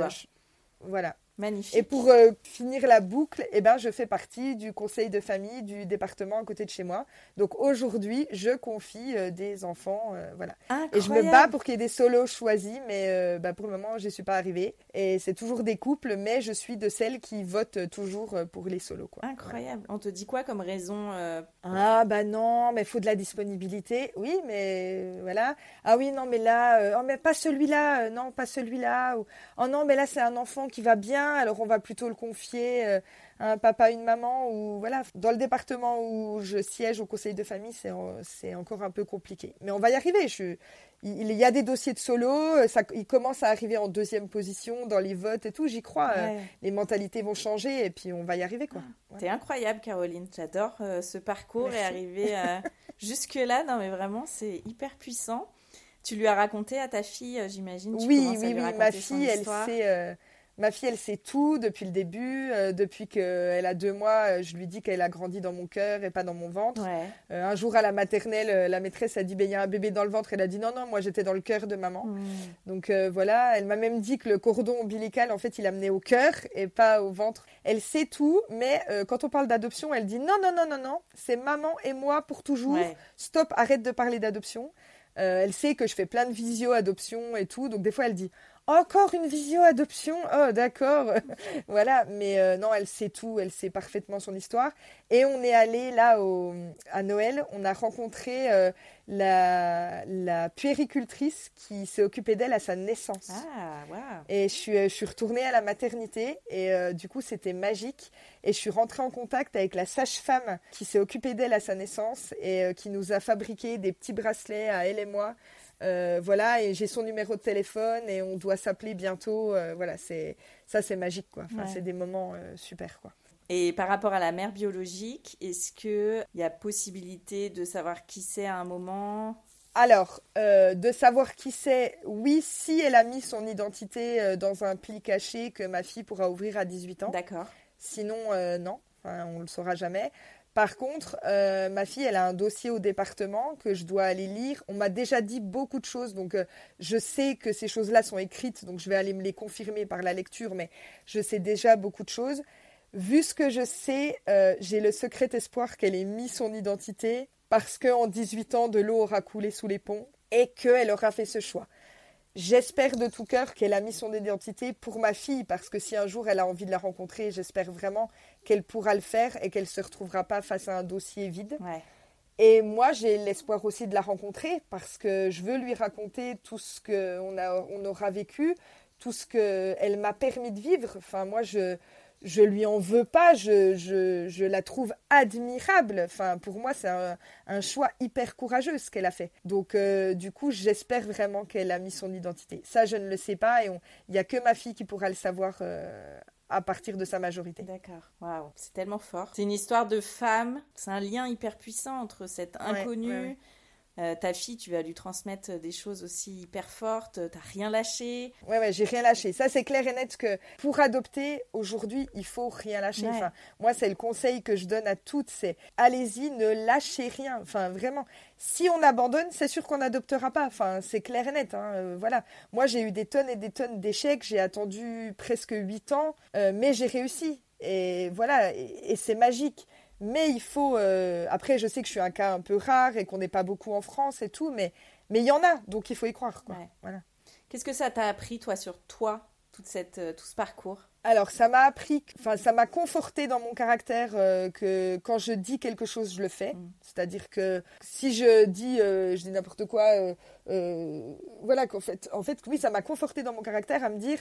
Voilà. Magnifique. Et pour euh, finir la boucle, eh ben, je fais partie du conseil de famille du département à côté de chez moi. Donc aujourd'hui, je confie euh, des enfants. Euh, voilà. Et je me bats pour qu'il y ait des solos choisis, mais bah, pour le moment, je n'y suis pas arrivée. Et c'est toujours des couples, mais je suis de celles qui votent toujours pour les solos. Quoi. Incroyable. On te dit quoi comme raison Ah, bah non, mais il faut de la disponibilité. Oui, mais voilà. Ah oui, non, mais là, oh, mais pas celui-là. non, pas celui-là. Ou, oh non, mais là, c'est un enfant qui va bien alors on va plutôt le confier euh, un papa, une maman, ou voilà. Dans le département où je siège au conseil de famille, c'est encore un peu compliqué. Mais on va y arriver. il y a des dossiers de solo, euh, ça, il commence à arriver en deuxième position dans les votes et tout, j'y crois. Euh, les mentalités vont changer et puis on va y arriver. quoi. Ah, t'es incroyable, Caroline. J'adore ce parcours et arriver jusque-là. Non, mais vraiment, c'est hyper puissant. Tu lui as raconté à ta fille, j'imagine Oui, oui, oui. Ma fille, elle sait Ma fille, elle sait tout depuis le début. Euh, depuis qu'elle a deux mois, euh, je lui dis qu'elle a grandi dans mon cœur et pas dans mon ventre. Euh, un jour à la maternelle, la maîtresse a dit ben, il y a un bébé dans le ventre. Elle a dit non, non, moi j'étais dans le cœur de maman. Hmm. Donc voilà, elle m'a même dit que le cordon ombilical, en fait, il amenait au cœur et pas au ventre. Elle sait tout, mais quand on parle d'adoption, elle dit non, non, non, non, non, c'est maman et moi pour toujours. Stop, arrête de parler d'adoption. elle sait que je fais plein de visio adoption et tout. Donc des fois, elle dit encore une visio adoption Oh, d'accord. voilà, mais euh, non, elle sait tout, elle sait parfaitement son histoire. Et on est allé là au, à Noël, on a rencontré euh, la, la, puéricultrice qui s'est occupée d'elle à sa naissance. Ah, wow. Et je suis, je suis retournée à la maternité et euh, du coup, c'était magique. Et je suis rentrée en contact avec la sage-femme qui s'est occupée d'elle à sa naissance et qui nous a fabriqué des petits bracelets à elle et moi. Euh, voilà, et j'ai son numéro de téléphone et on doit s'appeler bientôt. Euh, voilà, c'est ça, c'est magique, quoi. Enfin, C'est des moments euh, super, quoi. Et par rapport à la mère biologique, est-ce qu'il y a possibilité de savoir qui c'est à un moment? Alors, de savoir qui c'est, oui, si elle a mis son identité dans un pli caché que ma fille pourra ouvrir à 18 ans. D'accord. Sinon, non, on ne le saura jamais. Par contre, euh, ma fille, elle a un dossier au département que je dois aller lire. On m'a déjà dit beaucoup de choses, donc euh, je sais que ces choses-là sont écrites, donc je vais aller me les confirmer par la lecture, mais je sais déjà beaucoup de choses. Vu ce que je sais, euh, j'ai le secret espoir qu'elle ait mis son identité parce qu'en 18 ans, de l'eau aura coulé sous les ponts et qu'elle aura fait ce choix. J'espère de tout cœur qu'elle a mis son identité pour ma fille, parce que si un jour elle a envie de la rencontrer, j'espère vraiment qu'elle pourra le faire et qu'elle ne se retrouvera pas face à un dossier vide. Et moi, j'ai l'espoir aussi de la rencontrer, parce que je veux lui raconter tout ce qu'on on aura vécu, tout ce qu'elle m'a permis de vivre. Enfin, moi, je, je lui en veux pas, je, je, je, la trouve admirable. Enfin, pour moi, c'est un, choix hyper courageux ce qu'elle a fait. Donc, euh, du coup, j'espère vraiment qu'elle a mis son identité. Ça, je ne le sais pas et il n'y a que ma fille qui pourra le savoir euh, à partir de sa majorité. D'accord. Waouh, c'est tellement fort. C'est une histoire de femme. C'est un lien hyper puissant entre cette inconnue. Euh, ta fille, tu vas lui transmettre des choses aussi hyper fortes. T'as rien lâché. Ouais, ouais, j'ai rien lâché. Ça, c'est clair et net que pour adopter, aujourd'hui, il faut rien lâcher. Enfin, moi, c'est le conseil que je donne à toutes, c'est allez-y, ne lâchez rien. Enfin, vraiment. Si on abandonne, c'est sûr qu'on n'adoptera pas. Enfin, c'est clair et net. Hein. Euh, voilà. Moi, j'ai eu des tonnes et des tonnes d'échecs. J'ai attendu presque 8 ans, euh, mais j'ai réussi. Et voilà, et c'est magique. Mais il faut. Euh, après, je sais que je suis un cas un peu rare et qu'on n'est pas beaucoup en France et tout, mais mais il y en a, donc il faut y croire. Quoi. Voilà. Qu'est-ce que ça t'a appris, toi, sur toi, toute cette, euh, tout ce parcours? Alors, ça m'a appris, enfin, ça m'a conforté dans mon caractère euh, que quand je dis quelque chose, je le fais. Mm. C'est-à-dire que si je dis, je dis n'importe quoi, voilà qu'en fait, en fait, oui, ça m'a conforté dans mon caractère à me dire,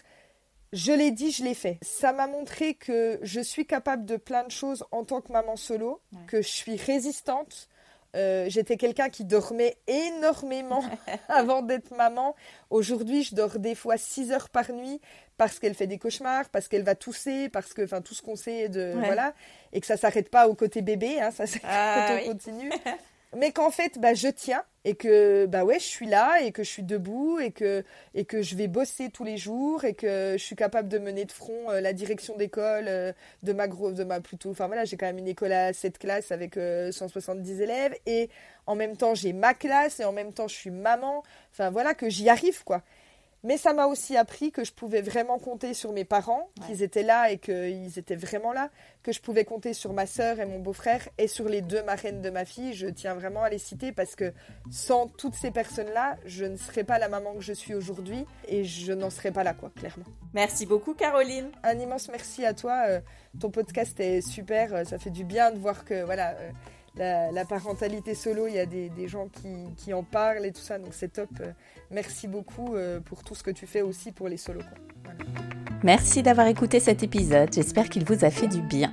je l'ai dit, je l'ai fait. Ça m'a montré que je suis capable de plein de choses en tant que maman solo, que je suis résistante. Euh, j'étais quelqu'un qui dormait énormément avant d'être maman. Aujourd'hui, je dors des fois 6 heures par nuit parce qu'elle fait des cauchemars, parce qu'elle va tousser, parce que, enfin, tout ce qu'on sait de, voilà, et que ça s'arrête pas au côté bébé, hein, ça c'est ah, on continue. mais qu'en fait, bah, je tiens et que bah ouais, je suis là et que je suis debout et que et que je vais bosser tous les jours et que je suis capable de mener de front euh, la direction d'école euh, de ma grosse de ma plutôt enfin voilà, j'ai quand même une école à 7 classes avec 170 euh, élèves et en même temps, j'ai ma classe et en même temps, je suis maman. Enfin voilà que j'y arrive quoi. Mais ça m'a aussi appris que je pouvais vraiment compter sur mes parents, qu'ils étaient là et qu'ils étaient vraiment là, que je pouvais compter sur ma sœur et mon beau-frère et sur les deux marraines de ma fille. Je tiens vraiment à les citer parce que sans toutes ces personnes-là, je ne serais pas la maman que je suis aujourd'hui et je n'en serais pas là, quoi, clairement. Merci beaucoup, Caroline. Un immense merci à toi. Euh, ton podcast est super. Euh, ça fait du bien de voir que, voilà. Euh, la, parentalité solo, il y a des, gens qui, en parlent et tout ça, donc c'est top. Merci beaucoup euh, pour tout ce que tu fais aussi pour les solos. Merci d'avoir écouté cet épisode, j'espère qu'il vous a fait du bien.